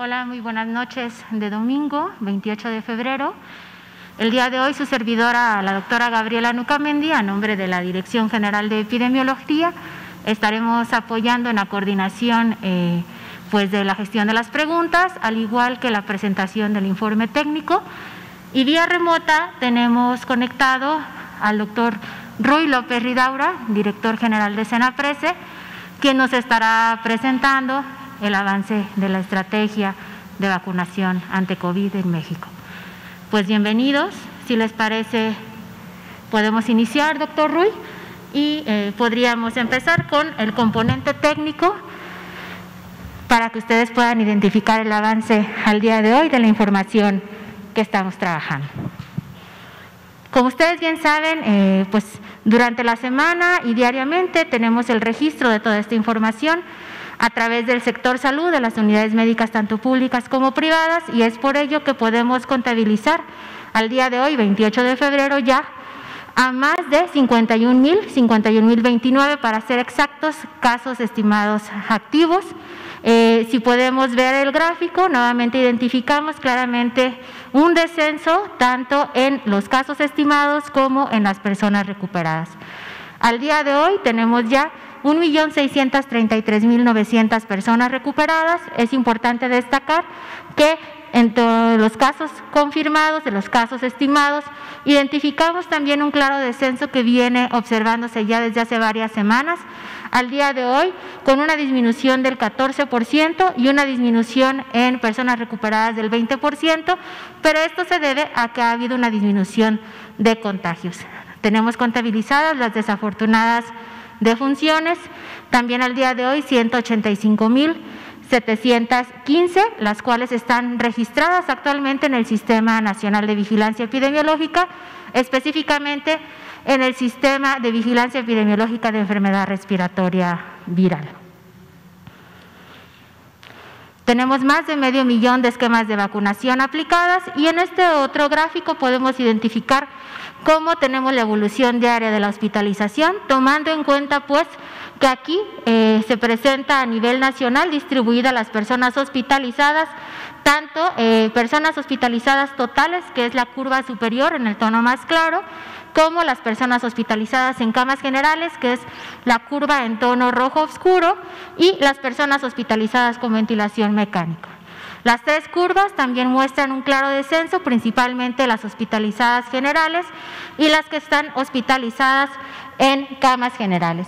Hola, muy buenas noches de domingo, 28 de febrero. El día de hoy su servidora, la doctora Gabriela Nucamendi, a nombre de la Dirección General de Epidemiología, estaremos apoyando en la coordinación eh, pues de la gestión de las preguntas, al igual que la presentación del informe técnico. Y vía remota tenemos conectado al doctor Ruy López Ridaura, director general de Senaprese, quien nos estará presentando el avance de la estrategia de vacunación ante COVID en México. Pues bienvenidos, si les parece, podemos iniciar, doctor Ruy, y eh, podríamos empezar con el componente técnico para que ustedes puedan identificar el avance al día de hoy de la información que estamos trabajando. Como ustedes bien saben, eh, pues durante la semana y diariamente tenemos el registro de toda esta información a través del sector salud, de las unidades médicas tanto públicas como privadas, y es por ello que podemos contabilizar al día de hoy, 28 de febrero, ya a más de 51 mil, 51 mil 29 para ser exactos, casos estimados activos. Eh, si podemos ver el gráfico, nuevamente identificamos claramente un descenso tanto en los casos estimados como en las personas recuperadas. Al día de hoy tenemos ya 1.633.900 personas recuperadas. Es importante destacar que en todos los casos confirmados, en los casos estimados, identificamos también un claro descenso que viene observándose ya desde hace varias semanas. Al día de hoy, con una disminución del 14% y una disminución en personas recuperadas del 20%, pero esto se debe a que ha habido una disminución de contagios. Tenemos contabilizadas las desafortunadas defunciones, también al día de hoy 185 mil 715, las cuales están registradas actualmente en el Sistema Nacional de Vigilancia Epidemiológica, específicamente en el Sistema de Vigilancia Epidemiológica de Enfermedad Respiratoria Viral. Tenemos más de medio millón de esquemas de vacunación aplicadas y en este otro gráfico podemos identificar cómo tenemos la evolución diaria de la hospitalización, tomando en cuenta pues que aquí eh, se presenta a nivel nacional distribuida las personas hospitalizadas, tanto eh, personas hospitalizadas totales, que es la curva superior en el tono más claro, como las personas hospitalizadas en camas generales, que es la curva en tono rojo oscuro, y las personas hospitalizadas con ventilación mecánica. Las tres curvas también muestran un claro descenso, principalmente las hospitalizadas generales y las que están hospitalizadas en camas generales.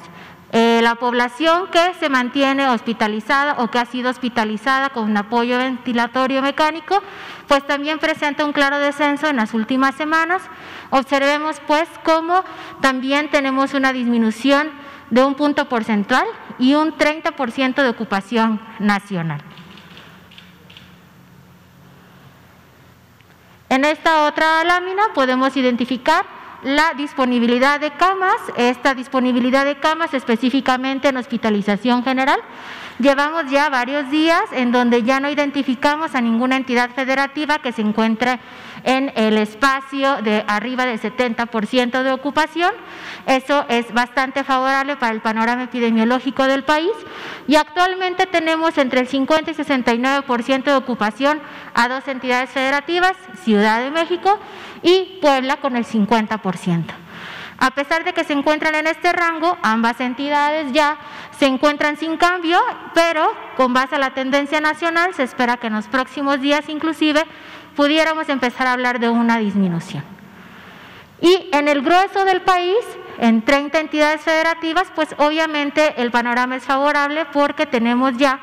Eh, la población que se mantiene hospitalizada o que ha sido hospitalizada con un apoyo ventilatorio mecánico, pues también presenta un claro descenso en las últimas semanas. Observemos pues cómo también tenemos una disminución de un punto porcentual y un 30% de ocupación nacional. En esta otra lámina podemos identificar la disponibilidad de camas, esta disponibilidad de camas específicamente en hospitalización general. Llevamos ya varios días en donde ya no identificamos a ninguna entidad federativa que se encuentre en el espacio de arriba del 70% de ocupación. Eso es bastante favorable para el panorama epidemiológico del país y actualmente tenemos entre el 50 y 69% de ocupación a dos entidades federativas, Ciudad de México y Puebla con el 50%. A pesar de que se encuentran en este rango, ambas entidades ya se encuentran sin cambio, pero con base a la tendencia nacional se espera que en los próximos días inclusive pudiéramos empezar a hablar de una disminución. Y en el grueso del país, en 30 entidades federativas, pues obviamente el panorama es favorable porque tenemos ya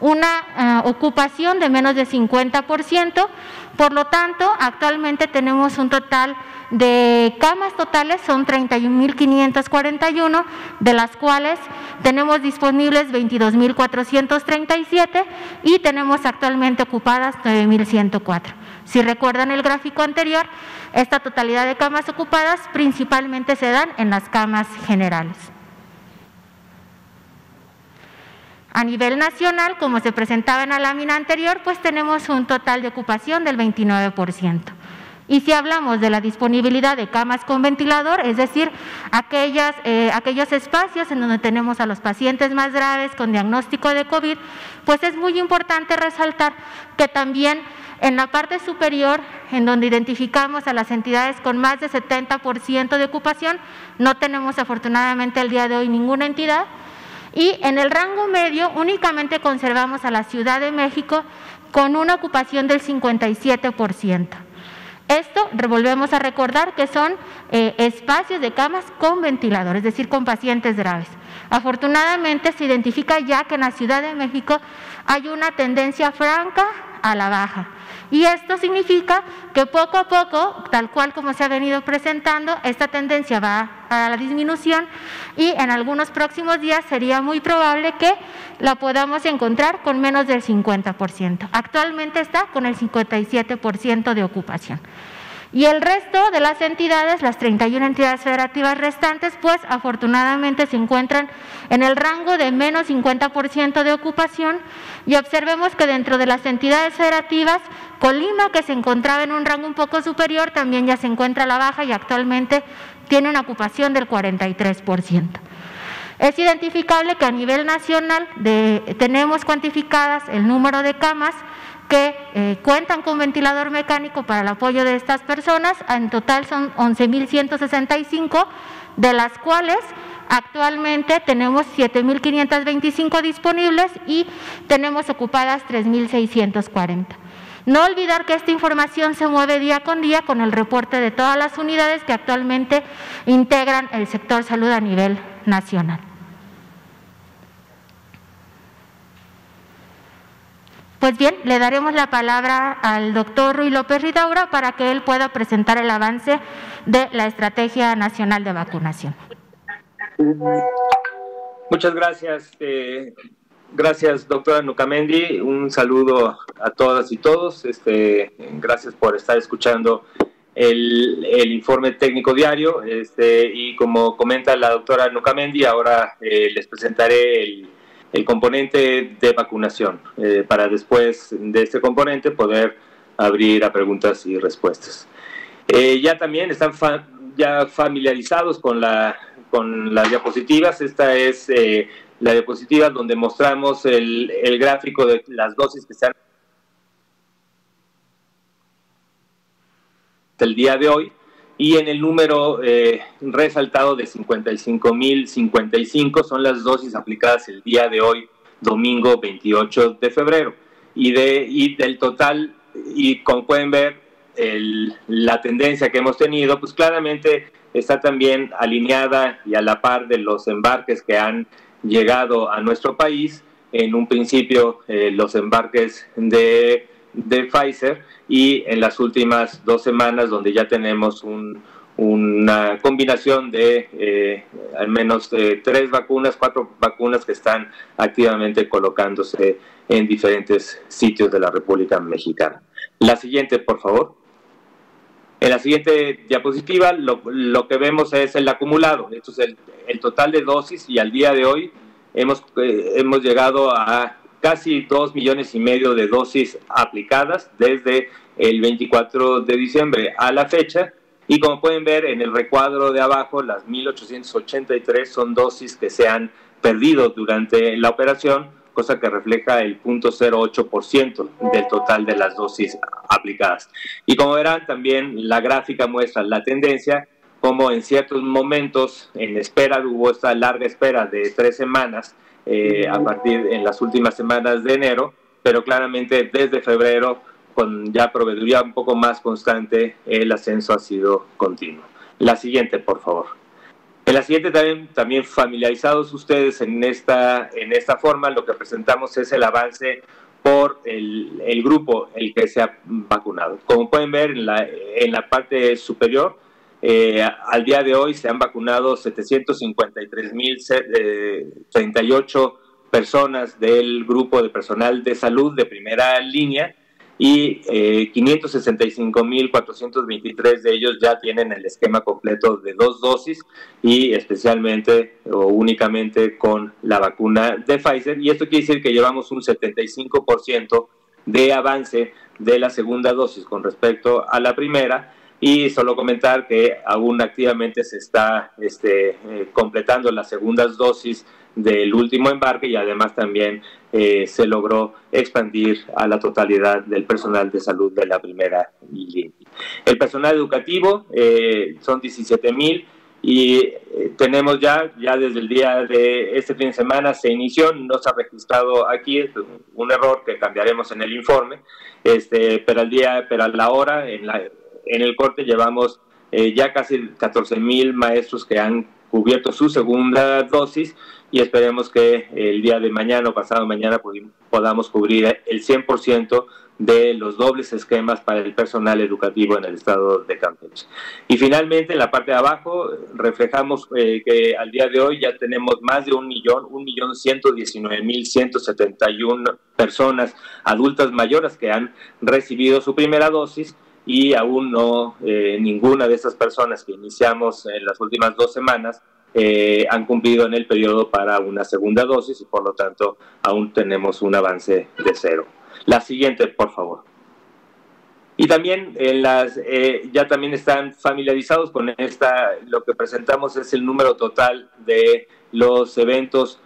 una eh, ocupación de menos de 50%, por lo tanto, actualmente tenemos un total de camas totales, son 31.541, de las cuales tenemos disponibles 22.437 y tenemos actualmente ocupadas 9.104. Si recuerdan el gráfico anterior, esta totalidad de camas ocupadas principalmente se dan en las camas generales. A nivel nacional, como se presentaba en la lámina anterior, pues tenemos un total de ocupación del 29%. Y si hablamos de la disponibilidad de camas con ventilador, es decir, eh, aquellos espacios en donde tenemos a los pacientes más graves con diagnóstico de COVID, pues es muy importante resaltar que también en la parte superior, en donde identificamos a las entidades con más de 70% de ocupación, no tenemos afortunadamente el día de hoy ninguna entidad. Y en el rango medio únicamente conservamos a la Ciudad de México con una ocupación del 57%. Esto, volvemos a recordar que son eh, espacios de camas con ventilador, es decir, con pacientes graves. Afortunadamente se identifica ya que en la Ciudad de México hay una tendencia franca a la baja. Y esto significa que poco a poco, tal cual como se ha venido presentando, esta tendencia va a la disminución y en algunos próximos días sería muy probable que la podamos encontrar con menos del 50%. Actualmente está con el 57% de ocupación. Y el resto de las entidades, las 31 entidades federativas restantes, pues afortunadamente se encuentran en el rango de menos 50% de ocupación y observemos que dentro de las entidades federativas, Colima, que se encontraba en un rango un poco superior, también ya se encuentra a la baja y actualmente tiene una ocupación del 43%. Es identificable que a nivel nacional tenemos cuantificadas el número de camas que eh, cuentan con ventilador mecánico para el apoyo de estas personas. En total son 11.165, de las cuales actualmente tenemos 7.525 disponibles y tenemos ocupadas 3.640. No olvidar que esta información se mueve día con día con el reporte de todas las unidades que actualmente integran el sector salud a nivel nacional. Pues bien, le daremos la palabra al doctor Ruy López Ridaura para que él pueda presentar el avance de la Estrategia Nacional de Vacunación. Muchas gracias. Eh, gracias, doctora Nucamendi. Un saludo a todas y todos. Este, gracias por estar escuchando el, informe técnico diario. Este, y como comenta la doctora Nucamendi, ahora eh, les presentaré el el componente de vacunación, eh, para después de este componente poder abrir a preguntas y respuestas. Eh, ya también están ya familiarizados con, la, con las diapositivas. Esta es eh, la diapositiva donde mostramos el, el gráfico de las dosis que están el día de hoy y en el número eh, resaltado de 55.055 son las dosis aplicadas el día de hoy, domingo 28 de febrero. Y, de, y del total, y como pueden ver, la tendencia que hemos tenido, pues claramente está también alineada y a la par de los embarques que han llegado a nuestro país. En un principio, eh, los embarques de de Pfizer y en las últimas dos semanas donde ya tenemos una combinación de eh, al menos eh, tres vacunas, cuatro vacunas que están activamente colocándose en diferentes sitios de la República Mexicana. La siguiente, por favor. En la siguiente diapositiva lo, que vemos es el acumulado, esto es el, total de dosis y al día de hoy hemos, eh, hemos llegado a casi dos millones y medio de dosis aplicadas desde el 24 de diciembre a la fecha. Y como pueden ver en el recuadro de abajo, las 1.883 son dosis que se han perdido durante la operación, cosa que refleja el 0.08% del total de las dosis aplicadas. Y como verán, también la gráfica muestra la tendencia, como en ciertos momentos en espera, hubo esta larga espera de tres semanas, eh, a partir en las últimas semanas de enero, pero claramente desde febrero, con ya proveeduría un poco más constante, el ascenso ha sido continuo. La siguiente, por favor. En la siguiente también, también familiarizados ustedes en esta, en esta forma, lo que presentamos es el avance por el, el grupo el que se ha vacunado. Como pueden ver en la, en la parte superior, eh, al día de hoy se han vacunado 753.038 eh, personas del grupo de personal de salud de primera línea y eh, 565.423 de ellos ya tienen el esquema completo de dos dosis y especialmente o únicamente con la vacuna de Pfizer. Y esto quiere decir que llevamos un 75% de avance de la segunda dosis con respecto a la primera y solo comentar que aún activamente se está este, eh, completando las segundas dosis del último embarque y además también eh, se logró expandir a la totalidad del personal de salud de la primera línea. El personal educativo eh, son 17 mil y tenemos ya, ya desde el día de este fin de semana se inició, no se ha registrado aquí un error que cambiaremos en el informe, este, pero al día, pero a la hora, en la en el corte llevamos eh, ya casi 14 mil maestros que han cubierto su segunda dosis y esperemos que el día de mañana o pasado mañana podamos cubrir el 100% de los dobles esquemas para el personal educativo en el estado de Campeche. Y finalmente, en la parte de abajo, reflejamos eh, que al día de hoy ya tenemos más de un millón, un millón ciento diecinueve mil ciento personas adultas mayores que han recibido su primera dosis y aún no eh, ninguna de esas personas que iniciamos en las últimas dos semanas eh, han cumplido en el periodo para una segunda dosis y por lo tanto aún tenemos un avance de cero. La siguiente, por favor. Y también en las, eh, ya también están familiarizados con esta, lo que presentamos es el número total de los eventos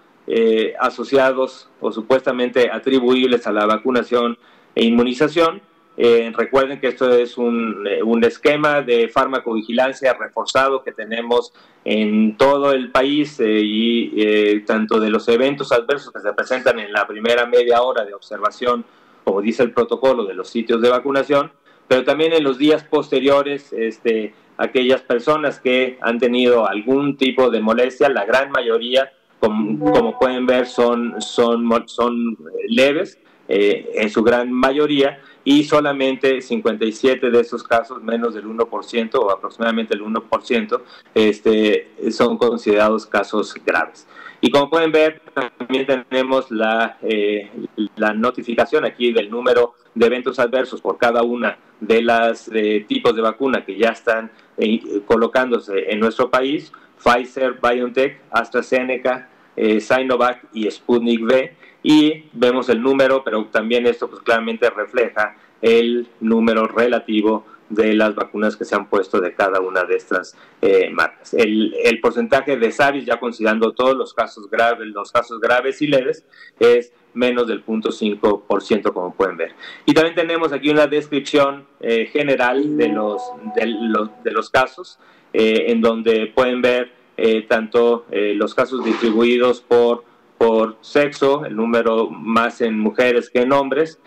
asociados o supuestamente atribuibles a la vacunación e inmunización eh, recuerden que esto es un, eh, un, esquema de farmacovigilancia reforzado que tenemos en todo el país eh, y tanto de los eventos adversos que se presentan en la primera media hora de observación, como dice el protocolo de los sitios de vacunación, pero también en los días posteriores, este, aquellas personas que han tenido algún tipo de molestia, la gran mayoría, como, como pueden ver, son, son, son leves, en su gran mayoría, y solamente 57 de esos casos, menos del 1% o aproximadamente el 1%, este, son considerados casos graves. Y como pueden ver, también tenemos la, eh, la notificación aquí del número de eventos adversos por cada una de las eh, tipos de vacuna que ya están eh, colocándose en nuestro país, Pfizer, BioNTech, AstraZeneca, Sinovac y Sputnik V y vemos el número, pero también esto pues claramente refleja el número relativo de las vacunas que se han puesto de cada una de estas eh, marcas. El, porcentaje de SARS, ya considerando todos los casos graves, los casos graves y leves, es menos del 0.5%, como pueden ver. Y también tenemos aquí una descripción eh, general de los, de los, de los casos, eh, en donde pueden ver tanto los casos distribuidos por por sexo, el número más en mujeres que en hombres,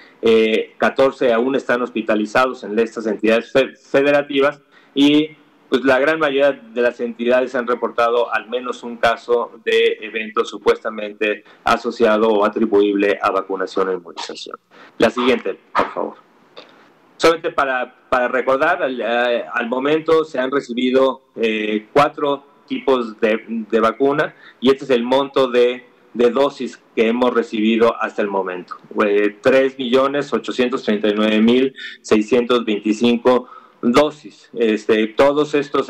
14 eh, aún están hospitalizados en estas entidades federativas y pues la gran mayoría de las entidades han reportado al menos un caso de evento supuestamente asociado o atribuible a vacunación o inmunización. La siguiente, por favor. Solamente para, para recordar, al, eh, momento se han recibido eh, cuatro tipos de, de vacuna y este es el monto de de dosis que hemos recibido hasta el momento. Eh, 3.839.625 dosis. Este, todos estos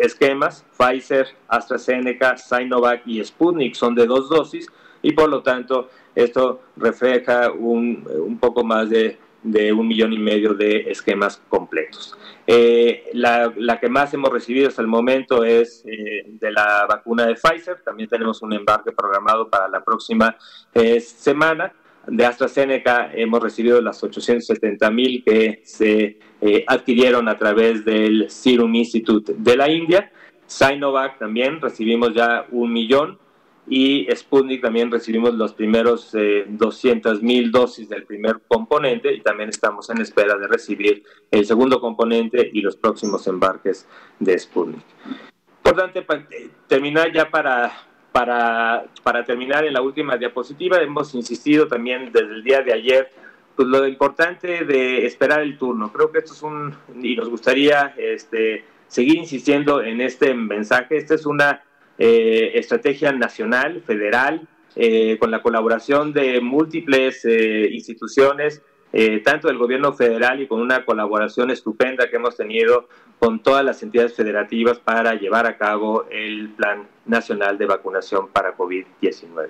esquemas, Pfizer, AstraZeneca, Sinovac y Sputnik, son de dos dosis y por lo tanto esto refleja un, un poco más de de un millón y medio de esquemas completos. Eh, la, que más hemos recibido hasta el momento es eh, de la vacuna de Pfizer. También tenemos un embarque programado para la próxima eh, semana. De AstraZeneca hemos recibido las 870 mil que se adquirieron a través del Serum Institute de la India. Sinovac también recibimos ya un millón y Sputnik también recibimos los primeros eh, 200 mil dosis del primer componente y también estamos en espera de recibir el segundo componente y los próximos embarques de Sputnik. Importante eh, terminar ya para, para, para terminar en la última diapositiva, hemos insistido también desde el día de ayer pues lo importante de esperar el turno. Creo que esto es un, y nos gustaría este, seguir insistiendo en este mensaje. Esta es una eh, estrategia nacional, federal, eh, con la colaboración de múltiples eh, instituciones, tanto del gobierno federal y con una colaboración estupenda que hemos tenido con todas las entidades federativas para llevar a cabo el Plan Nacional de Vacunación para COVID-19.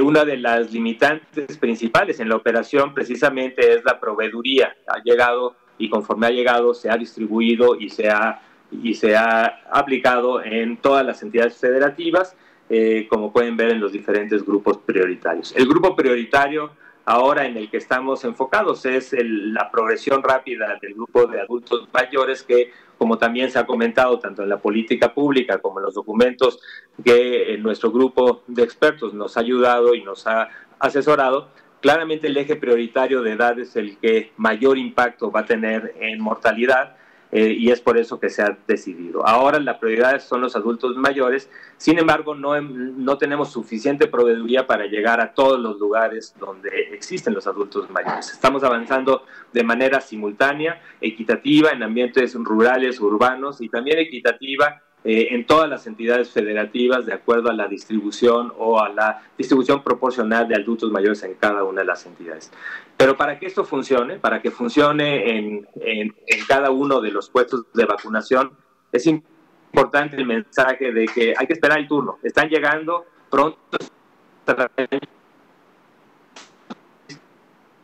una de las limitantes principales en la operación precisamente es la proveeduría. Ha llegado y conforme ha llegado se ha distribuido y se ha, y se ha aplicado en todas las entidades federativas, eh, como pueden ver en los diferentes grupos prioritarios. El grupo prioritario ahora en el que estamos enfocados es la progresión rápida del grupo de adultos mayores que, como también se ha comentado tanto en la política pública como en los documentos que eh, nuestro grupo de expertos nos ha ayudado y nos ha asesorado, claramente el eje prioritario de edad es el que mayor impacto va a tener en mortalidad eh, y es por eso que se ha decidido. Ahora la prioridad son los adultos mayores, sin embargo no, no tenemos suficiente proveeduría para llegar a todos los lugares donde existen los adultos mayores. Estamos avanzando de manera simultánea, equitativa en ambientes rurales, urbanos y también equitativa eh, en todas las entidades federativas de acuerdo a la distribución o a la distribución proporcional de adultos mayores en cada una de las entidades. Pero para que esto funcione, para que funcione en, en, cada uno de los puestos de vacunación, es importante el mensaje de que hay que esperar el turno. Están llegando pronto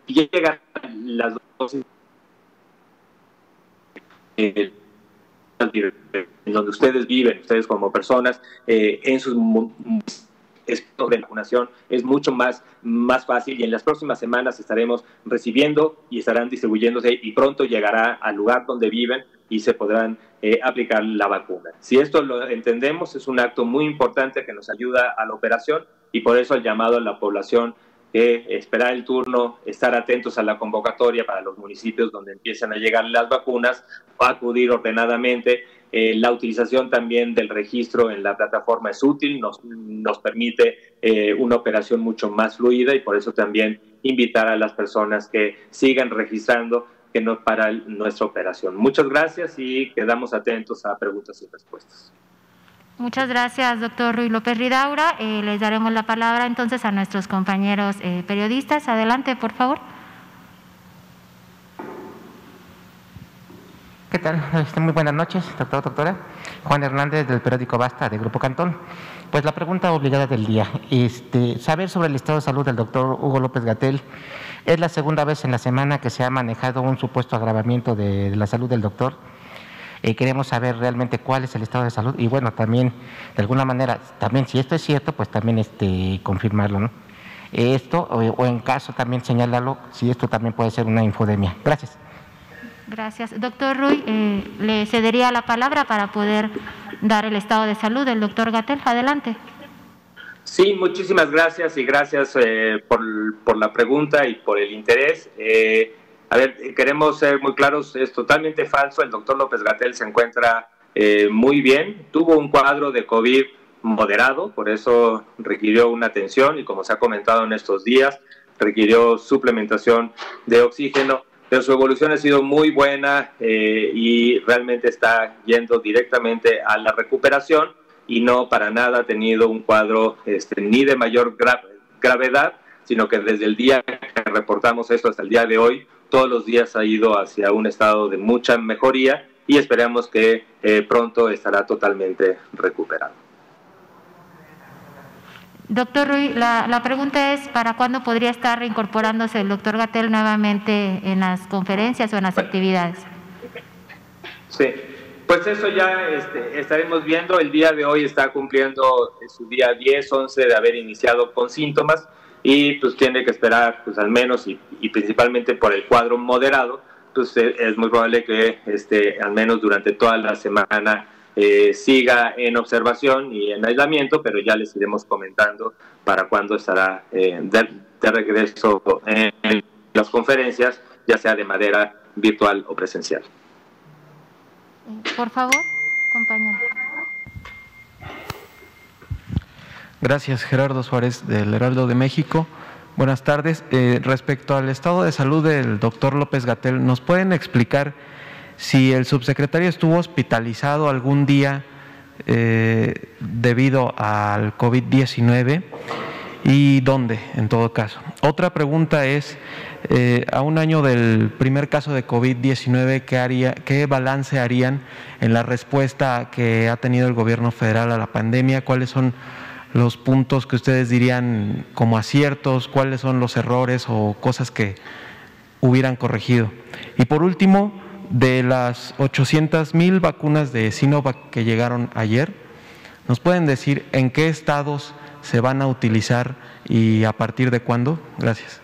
y llegan las dosis. Eh, en donde ustedes viven, ustedes como personas, eh, en sus de vacunación es mucho más, más fácil y en las próximas semanas estaremos recibiendo y estarán distribuyéndose y pronto llegará al lugar donde viven y se podrán eh, aplicar la vacuna. Si esto lo entendemos, es un acto muy importante que nos ayuda a la operación y por eso el llamado a la población que esperar el turno, estar atentos a la convocatoria para los municipios donde empiezan a llegar las vacunas, acudir ordenadamente. Eh, la utilización también del registro en la plataforma es útil, nos, nos permite eh, una operación mucho más fluida y por eso también invitar a las personas que sigan registrando que no para nuestra operación. Muchas gracias y quedamos atentos a preguntas y respuestas. Muchas gracias, doctor Ruy López Ridaura. Eh, les daremos la palabra entonces a nuestros compañeros eh, periodistas. Adelante, por favor. ¿Qué tal? Este, muy buenas noches, doctor, doctora. Juan Hernández del periódico Basta de Grupo Cantón. Pues la pregunta obligada del día, este, saber sobre el estado de salud del doctor Hugo López Gatel. Es la segunda vez en la semana que se ha manejado un supuesto agravamiento de la salud del doctor eh, queremos saber realmente cuál es el estado de salud y bueno, también de alguna manera, también si esto es cierto, pues también este, confirmarlo, ¿no? Esto, o, en caso también señalarlo, si esto también puede ser una infodemia. Gracias. Gracias. Doctor Ruy, eh, le cedería la palabra para poder dar el estado de salud del doctor Gatel. Adelante. Sí, muchísimas gracias y gracias eh, por, por, la pregunta y por el interés. Eh, a ver, queremos ser muy claros, es totalmente falso, el doctor López Gatel se encuentra eh, muy bien, tuvo un cuadro de COVID moderado, por eso requirió una atención y como se ha comentado en estos días, requirió suplementación de oxígeno, pero su evolución ha sido muy buena eh, y realmente está yendo directamente a la recuperación y no para nada ha tenido un cuadro este, ni de mayor gravedad, sino que desde el día que reportamos esto hasta el día de hoy, todos los días ha ido hacia un estado de mucha mejoría y esperamos que eh, pronto estará totalmente recuperado. Doctor Ruiz, la, la, pregunta es, ¿para cuándo podría estar reincorporándose el doctor Gatel nuevamente en las conferencias o en las actividades? Sí, pues eso ya este, estaremos viendo. El día de hoy está cumpliendo su día 10, 11 de haber iniciado con síntomas y pues tiene que esperar pues al menos y, principalmente por el cuadro moderado, pues eh, es muy probable que este, al menos durante toda la semana eh, siga en observación y en aislamiento, pero ya les iremos comentando para cuándo estará eh, de, regreso en, en las conferencias, ya sea de manera virtual o presencial. Por favor, compañero. Gracias, Gerardo Suárez del Heraldo de México. Buenas tardes. Eh, respecto al estado de salud del doctor López Gatel, ¿nos pueden explicar si el subsecretario estuvo hospitalizado algún día eh, debido al COVID-19 y dónde, en todo caso? Otra pregunta es, eh, a un año del primer caso de COVID-19, ¿qué, ¿qué balance harían en la respuesta que ha tenido el gobierno federal a la pandemia? ¿Cuáles son los puntos que ustedes dirían como aciertos, cuáles son los errores o cosas que hubieran corregido. Y por último, de las 800 mil vacunas de Sinovac que llegaron ayer, ¿nos pueden decir en qué estados se van a utilizar y a partir de cuándo? Gracias.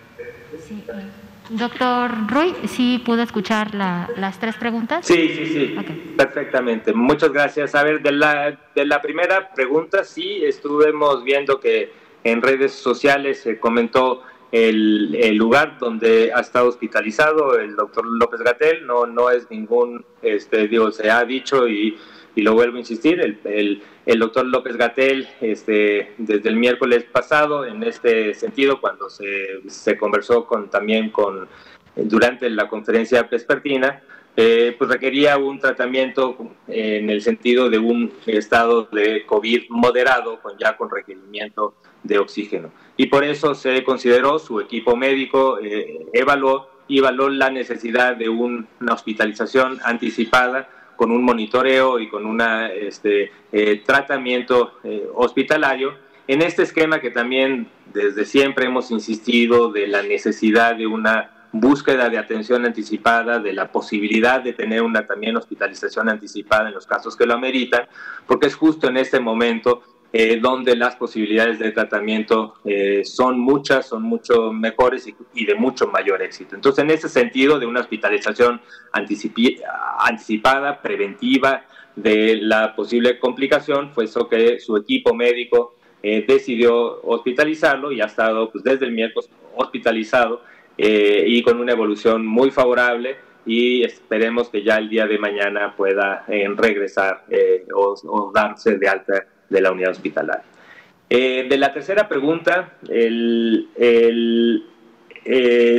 Doctor Ruy, ¿sí pudo escuchar las tres preguntas? Sí, sí, sí, perfectamente. Muchas gracias. A ver, de la, de la primera pregunta, sí, estuvimos viendo que en redes sociales se comentó el, el, lugar donde ha estado hospitalizado el doctor López Gatel. No, no es ningún, este, digo, se ha dicho y y lo vuelvo a insistir, el, el, doctor López Gatel, este, desde el miércoles pasado, en este sentido, cuando se, se conversó con, también con, durante la conferencia vespertina, eh, pues requería un tratamiento en el sentido de un estado de COVID moderado, con ya con requerimiento de oxígeno. Y por eso se consideró, su equipo médico eh, evaluó y evaluó la necesidad de una hospitalización anticipada con un monitoreo y con un este, eh, tratamiento eh, hospitalario, en este esquema que también desde siempre hemos insistido de la necesidad de una búsqueda de atención anticipada, de la posibilidad de tener una también hospitalización anticipada en los casos que lo ameritan, porque es justo en este momento eh, donde las posibilidades de tratamiento eh, son muchas, son mucho mejores y, de mucho mayor éxito. Entonces, en ese sentido, de una hospitalización anticipada, preventiva de la posible complicación, fue eso que su equipo médico eh, decidió hospitalizarlo y ha estado pues, desde el miércoles hospitalizado y con una evolución muy favorable y esperemos que ya el día de mañana pueda regresar o darse de alta de la unidad hospitalaria. Eh, de la tercera pregunta, eh,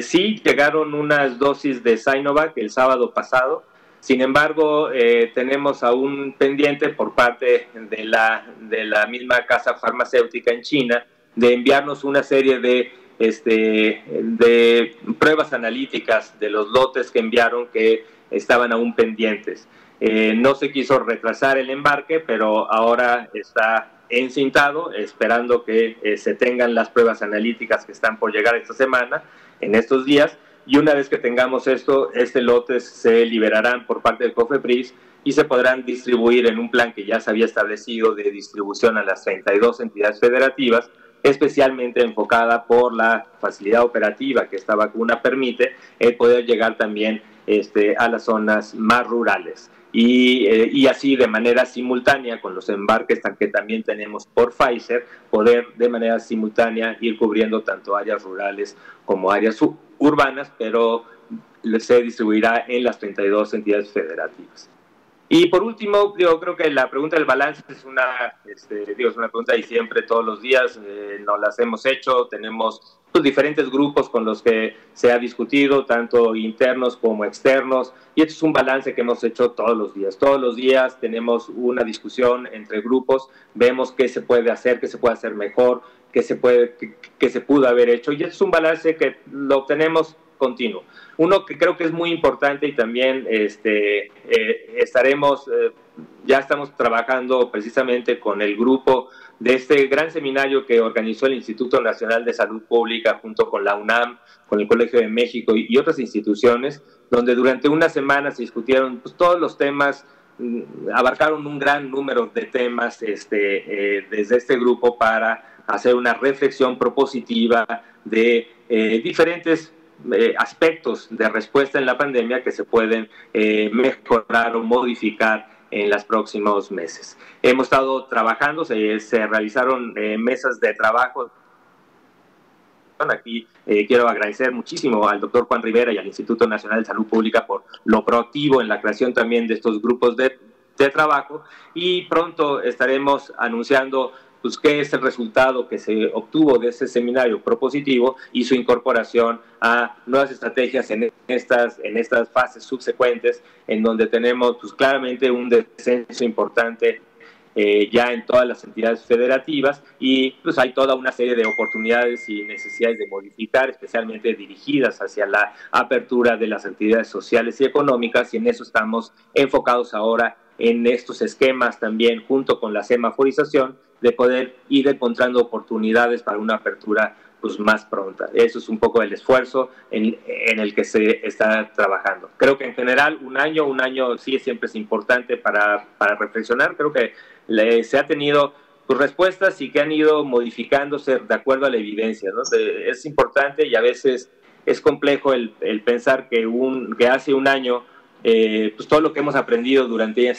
sí llegaron unas dosis de Sinovac el sábado pasado, sin embargo, eh, tenemos aún pendiente por parte de la, de la misma casa farmacéutica en China de enviarnos una serie de, este, de pruebas analíticas de los lotes que enviaron que estaban aún pendientes. Eh, no se quiso retrasar el embarque, pero ahora está encintado, esperando que eh, se tengan las pruebas analíticas que están por llegar esta semana, en estos días, y una vez que tengamos esto, este lotes se liberarán por parte del COFEPRIS y se podrán distribuir en un plan que ya se había establecido de distribución a las 32 entidades federativas, especialmente enfocada por la facilidad operativa que esta vacuna permite, el poder llegar también este, a las zonas más rurales. Eh, y, así de manera simultánea con los embarques que también tenemos por Pfizer, poder de manera simultánea ir cubriendo tanto áreas rurales como áreas urbanas, pero se distribuirá en las 32 entidades federativas. Y por último, yo creo que la pregunta del balance es una, este, digo, es una pregunta y siempre, todos los días, eh, nos las hemos hecho, tenemos pues, diferentes grupos con los que se ha discutido, tanto internos como externos, y esto es un balance que hemos hecho todos los días. Todos los días tenemos una discusión entre grupos, vemos qué se puede hacer, qué se puede hacer mejor, qué se, puede, qué, se pudo haber hecho, y esto es un balance que lo tenemos continuo. Uno que creo que es muy importante y también este, eh, estaremos, eh, ya estamos trabajando precisamente con el grupo de este gran seminario que organizó el Instituto Nacional de Salud Pública junto con la UNAM, con el Colegio de México y, otras instituciones, donde durante una semana se discutieron pues, todos los temas mm, abarcaron un gran número de temas este, eh, desde este grupo para hacer una reflexión propositiva de diferentes eh, aspectos de respuesta en la pandemia que se pueden eh, mejorar o modificar en los próximos meses. Hemos estado trabajando, se, realizaron eh, mesas de trabajo. Aquí quiero agradecer muchísimo al doctor Juan Rivera y al Instituto Nacional de Salud Pública por lo proactivo en la creación también de estos grupos de, de trabajo y pronto estaremos anunciando pues, qué es el resultado que se obtuvo de ese seminario propositivo y su incorporación a nuevas estrategias en estas, en estas fases subsecuentes, en donde tenemos pues, claramente un descenso importante eh, ya en todas las entidades federativas y pues hay toda una serie de oportunidades y necesidades de modificar, especialmente dirigidas hacia la apertura de las actividades sociales y económicas y en eso estamos enfocados ahora en estos esquemas también junto con la semaforización de poder ir encontrando oportunidades para una apertura pues más pronta. Eso es un poco el esfuerzo en, el que se está trabajando. Creo que en general un año, un año sí siempre es importante para, para reflexionar. Creo que se ha tenido pues, respuestas y que han ido modificándose de acuerdo a la evidencia. ¿no? Es importante y a veces es complejo el, el pensar que, un, que hace un año eh, pues todo lo que hemos aprendido durante,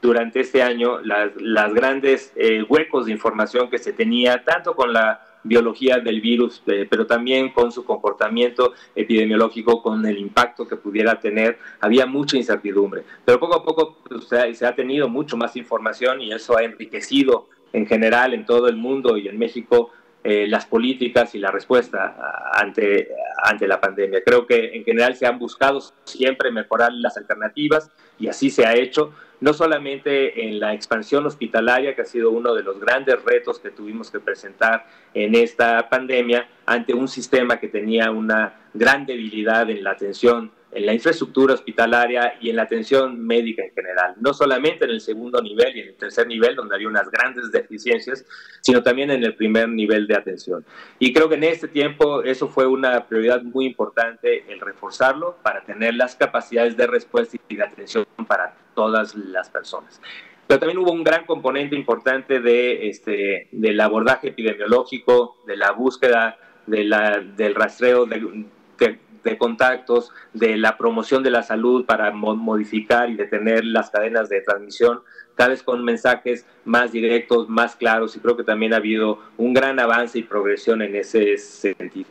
durante este año, las, grandes eh, huecos de información que se tenía, tanto con la biología del virus, eh, pero también con su comportamiento epidemiológico, con el impacto que pudiera tener, había mucha incertidumbre. Pero poco a poco pues, se, ha, tenido mucho más información y eso ha enriquecido en general en todo el mundo y en México eh, las políticas y la respuesta ante, ante la pandemia. Creo que en general se han buscado siempre mejorar las alternativas y así se ha hecho no solamente en la expansión hospitalaria, que ha sido uno de los grandes retos que tuvimos que presentar en esta pandemia, ante un sistema que tenía una gran debilidad en la atención en la infraestructura hospitalaria y en la atención médica en general, no solamente en el segundo nivel y en el tercer nivel, donde había unas grandes deficiencias, sino también en el primer nivel de atención. Y creo que en este tiempo eso fue una prioridad muy importante, el reforzarlo para tener las capacidades de respuesta y de atención para todas las personas. Pero también hubo un gran componente importante de, este, del abordaje epidemiológico, de la búsqueda de la, del rastreo de, de contactos, de la promoción de la salud para modificar y detener las cadenas de transmisión, cada vez con mensajes más directos, más claros, y creo que también ha habido un gran avance y progresión en ese sentido.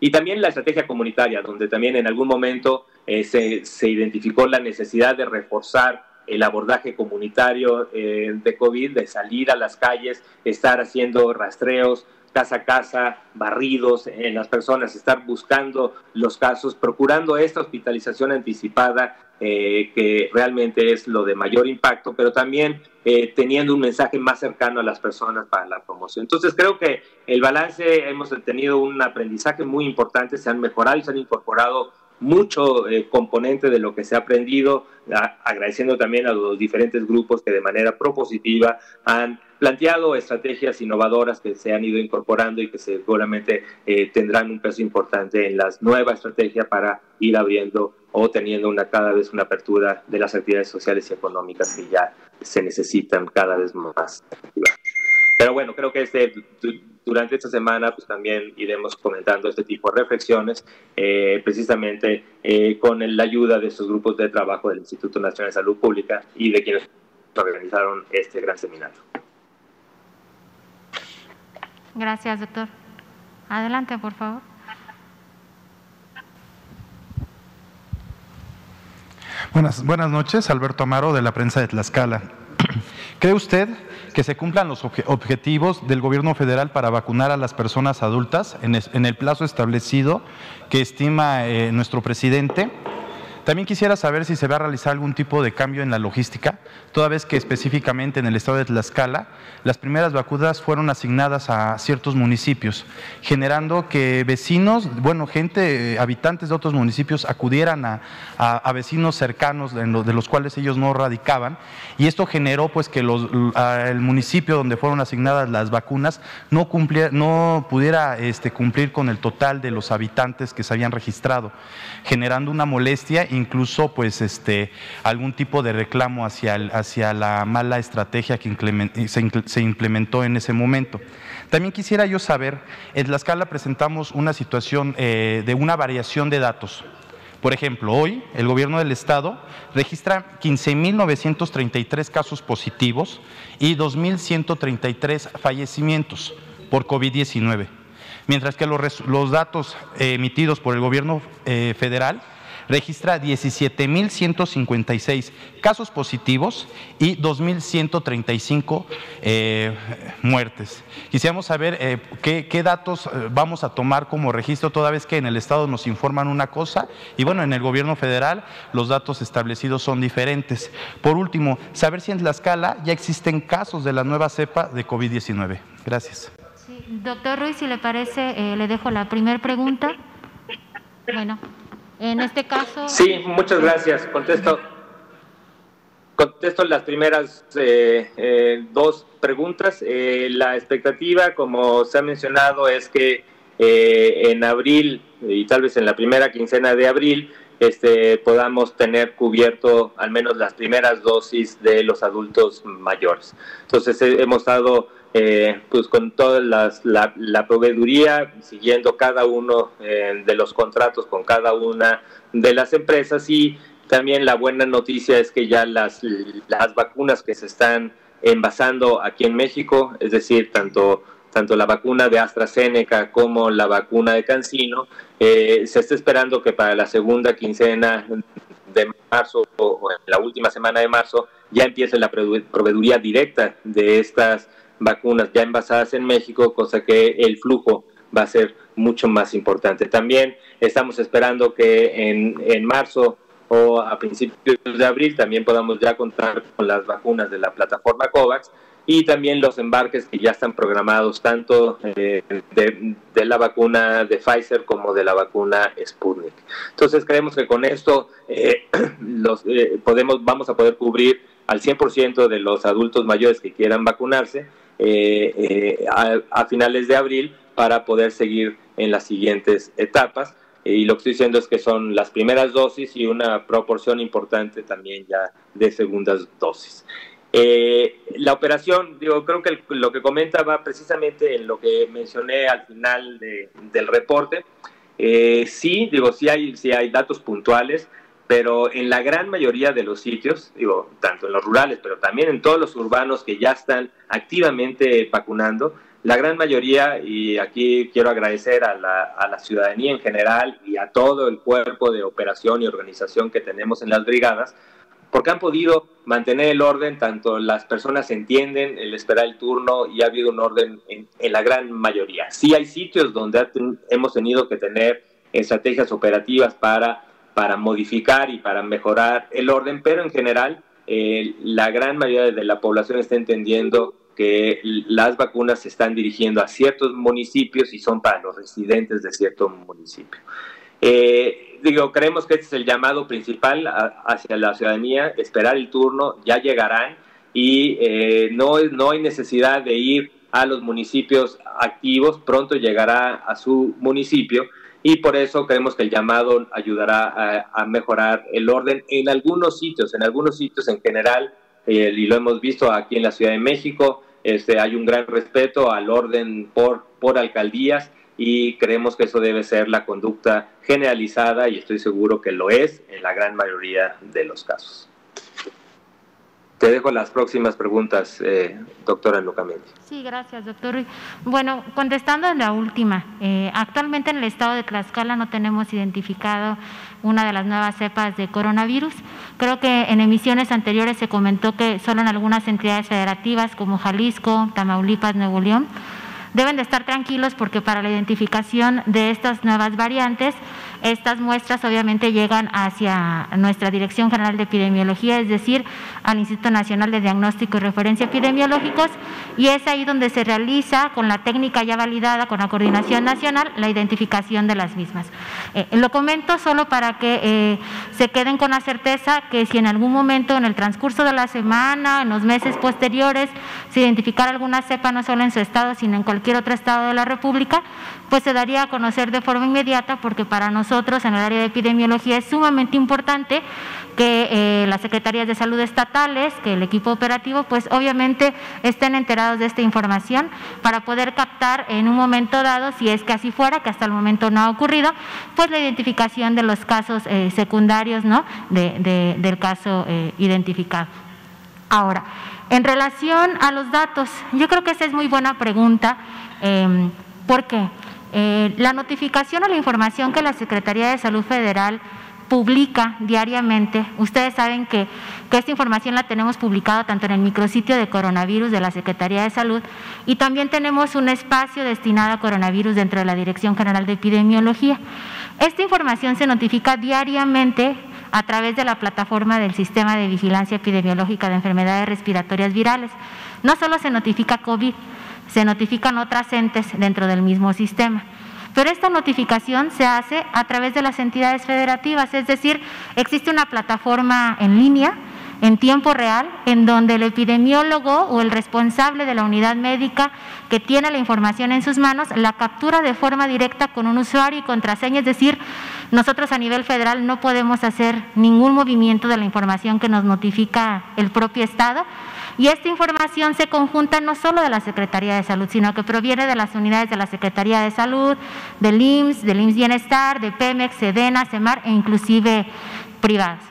Y también la estrategia comunitaria, donde también en algún momento eh, se, se, identificó la necesidad de reforzar el abordaje comunitario eh, de COVID, de salir a las calles, estar haciendo rastreos, casa a casa, barridos en las personas, estar buscando los casos, procurando esta hospitalización anticipada, eh, que realmente es lo de mayor impacto, pero también eh, teniendo un mensaje más cercano a las personas para la promoción. Entonces creo que el balance, hemos tenido un aprendizaje muy importante, se han mejorado y se han incorporado mucho eh, componente de lo que se ha aprendido, agradeciendo también a los diferentes grupos que de manera propositiva han planteado estrategias innovadoras que se han ido incorporando y que seguramente eh, tendrán un peso importante en las nuevas estrategias para ir abriendo o teniendo una cada vez una apertura de las actividades sociales y económicas que ya se necesitan cada vez más. Pero bueno, creo que este, durante esta semana pues también iremos comentando este tipo de reflexiones, eh, precisamente eh, con la ayuda de estos grupos de trabajo del Instituto Nacional de Salud Pública y de quienes organizaron este gran seminario. Gracias, doctor. Adelante, por favor. Buenas, buenas noches, Alberto Amaro de la prensa de Tlaxcala. ¿Cree usted que se cumplan los objetivos del gobierno federal para vacunar a las personas adultas en el plazo establecido que estima eh, nuestro presidente? También quisiera saber si se va a realizar algún tipo de cambio en la logística, toda vez que específicamente en el estado de Tlaxcala las primeras vacunas fueron asignadas a ciertos municipios, generando que vecinos, bueno, gente, eh, habitantes de otros municipios acudieran a, vecinos cercanos de, los cuales ellos no radicaban, y esto generó pues que el municipio donde fueron asignadas las vacunas no, cumpliera, no pudiera este, cumplir con el total de los habitantes que se habían registrado, generando una molestia incluso pues este, algún tipo de reclamo hacia, hacia la mala estrategia que se, implementó en ese momento. También quisiera yo saber, en la escala presentamos una situación eh, de una variación de datos. Por ejemplo, hoy el gobierno del estado registra 15.933 casos positivos y 2.133 fallecimientos por COVID-19, mientras que los, datos emitidos por el gobierno eh, federal registra 17.156 casos positivos y 2.135 eh, muertes. Quisiéramos saber eh, qué, datos eh, vamos a tomar como registro toda vez que en el Estado nos informan una cosa y bueno, en el gobierno federal los datos establecidos son diferentes. Por último, saber si en la escala ya existen casos de la nueva cepa de COVID-19. Gracias. doctor Ruiz, si le parece, le dejo la primera pregunta. Bueno. En este caso. Sí, muchas gracias. Contesto, contesto las primeras eh, eh, dos preguntas. Eh, la expectativa, como se ha mencionado, es que eh, en abril y tal vez en la primera quincena de abril este, podamos tener cubierto al menos las primeras dosis de los adultos mayores. Entonces hemos estado eh, pues con toda la, proveeduría, siguiendo cada uno eh, de los contratos con cada una de las empresas. Y también la buena noticia es que ya las, las vacunas que se están envasando aquí en México, es decir, tanto tanto la vacuna de AstraZeneca como la vacuna de Cancino, eh, se está esperando que para la segunda quincena de marzo o en la última semana de marzo ya empiece la proveeduría directa de estas vacunas ya envasadas en México, cosa que el flujo va a ser mucho más importante. También estamos esperando que en, en marzo o a principios de abril también podamos ya contar con las vacunas de la plataforma COVAX y también los embarques que ya están programados tanto eh, de, la vacuna de Pfizer como de la vacuna Sputnik. Entonces creemos que con esto eh, los, eh, podemos, vamos a poder cubrir al 100% de los adultos mayores que quieran vacunarse a, a finales de abril para poder seguir en las siguientes etapas y lo que estoy diciendo es que son las primeras dosis y una proporción importante también ya de segundas dosis. Eh, la operación, digo, creo que lo que comenta va precisamente en lo que mencioné al final del reporte. Eh, sí, digo, sí hay, sí hay datos puntuales, pero en la gran mayoría de los sitios, digo, tanto en los rurales, pero también en todos los urbanos que ya están activamente vacunando, la gran mayoría, y aquí quiero agradecer a la, a la ciudadanía en general y a todo el cuerpo de operación y organización que tenemos en las brigadas, porque han podido mantener el orden, tanto las personas entienden el esperar el turno y ha habido un orden en, la gran mayoría. Sí hay sitios donde hemos tenido que tener estrategias operativas para, para modificar y para mejorar el orden, pero en general eh, la gran mayoría de la población está entendiendo que las vacunas se están dirigiendo a ciertos municipios y son para los residentes de cierto municipio. Eh, digo, creemos que este es el llamado principal hacia la ciudadanía, esperar el turno, ya llegarán y eh, no, no hay necesidad de ir a los municipios activos, pronto llegará a su municipio y por eso creemos que el llamado ayudará a, mejorar el orden en algunos sitios, en algunos sitios en general, eh, y lo hemos visto aquí en la Ciudad de México, este, hay un gran respeto al orden por, por alcaldías y creemos que eso debe ser la conducta generalizada y estoy seguro que lo es en la gran mayoría de los casos. Te dejo las próximas preguntas, eh, doctora Lucamente. Sí, gracias, doctor. Bueno, contestando a la última, eh, actualmente en el estado de Tlaxcala no tenemos identificado una de las nuevas cepas de coronavirus. Creo que en emisiones anteriores se comentó que solo en algunas entidades federativas como Jalisco, Tamaulipas, Nuevo León, Deben de estar tranquilos porque para la identificación de estas nuevas variantes, estas muestras obviamente llegan hacia nuestra Dirección General de Epidemiología, es decir, al Instituto Nacional de Diagnóstico y Referencia Epidemiológicos, y es ahí donde se realiza con la técnica ya validada con la Coordinación Nacional la identificación de las mismas. Eh, lo comento solo para que eh, se queden con la certeza que si en algún momento en el transcurso de la semana, en los meses posteriores, se identificara alguna cepa no solo en su estado, sino en cualquier otro estado de la República, pues se daría a conocer de forma inmediata porque para nosotros en el área de epidemiología es sumamente importante que eh, las secretarías de salud estatales, que el equipo operativo, pues obviamente estén enterados de esta información para poder captar en un momento dado, si es que así fuera, que hasta el momento no ha ocurrido, pues la identificación de los casos eh, secundarios ¿no? De, del caso eh, identificado. Ahora, en relación a los datos, yo creo que esa es muy buena pregunta. Eh, ¿Por qué? Eh, la notificación o la información que la Secretaría de Salud Federal publica diariamente, ustedes saben que, que, esta información la tenemos publicada tanto en el micrositio de coronavirus de la Secretaría de Salud y también tenemos un espacio destinado a coronavirus dentro de la Dirección General de Epidemiología. Esta información se notifica diariamente a través de la plataforma del Sistema de Vigilancia Epidemiológica de Enfermedades Respiratorias Virales. No solo se notifica COVID, se notifican otras entes dentro del mismo sistema. Pero esta notificación se hace a través de las entidades federativas, es decir, existe una plataforma en línea en tiempo real, en donde el epidemiólogo o el responsable de la unidad médica que tiene la información en sus manos la captura de forma directa con un usuario y contraseña, es decir, nosotros a nivel federal no podemos hacer ningún movimiento de la información que nos notifica el propio Estado. Y esta información se conjunta no solo de la Secretaría de Salud, sino que proviene de las unidades de la Secretaría de Salud, del IMSS, del IMSS Bienestar, de Pemex, Sedena, CEMAR e inclusive privadas.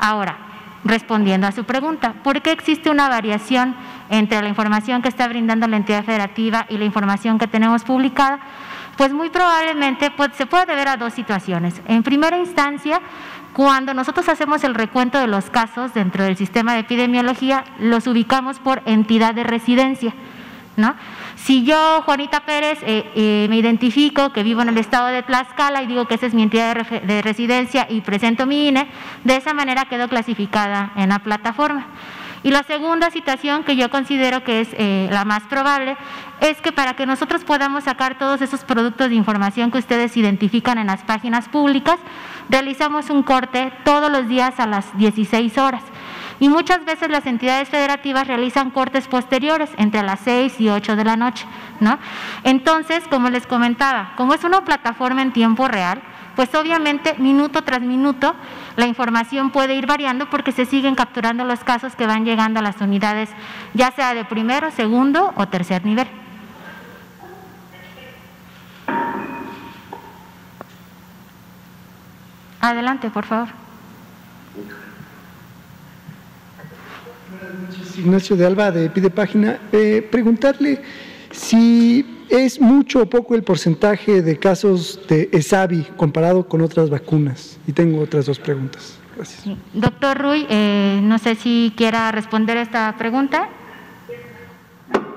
Ahora, respondiendo a su pregunta, ¿por qué existe una variación entre la información que está brindando la entidad federativa y la información que tenemos publicada? Pues muy probablemente se puede deber a dos situaciones. En primera instancia, cuando nosotros hacemos el recuento de los casos dentro del sistema de epidemiología, los ubicamos por entidad de residencia. Si yo, Juanita Pérez, eh, eh, me identifico que vivo en el estado de Tlaxcala y digo que esa es mi entidad de, residencia y presento mi INE, de esa manera quedo clasificada en la plataforma. Y la segunda situación que yo considero que es eh, la más probable es que para que nosotros podamos sacar todos esos productos de información que ustedes identifican en las páginas públicas, realizamos un corte todos los días a las 16 horas. Y muchas veces las entidades federativas realizan cortes posteriores entre las 6 y 8 de la noche. ¿no? Entonces, como les comentaba, como es una plataforma en tiempo real, pues obviamente minuto tras minuto la información puede ir variando porque se siguen capturando los casos que van llegando a las unidades, ya sea de primero, segundo o tercer nivel. Adelante, por favor. Ignacio de Alba de Pide Página. Eh, preguntarle si es mucho o poco el porcentaje de casos de ESAVI comparado con otras vacunas. Y tengo otras dos preguntas. Gracias. Doctor Ruy, eh, no sé si quiera responder esta pregunta.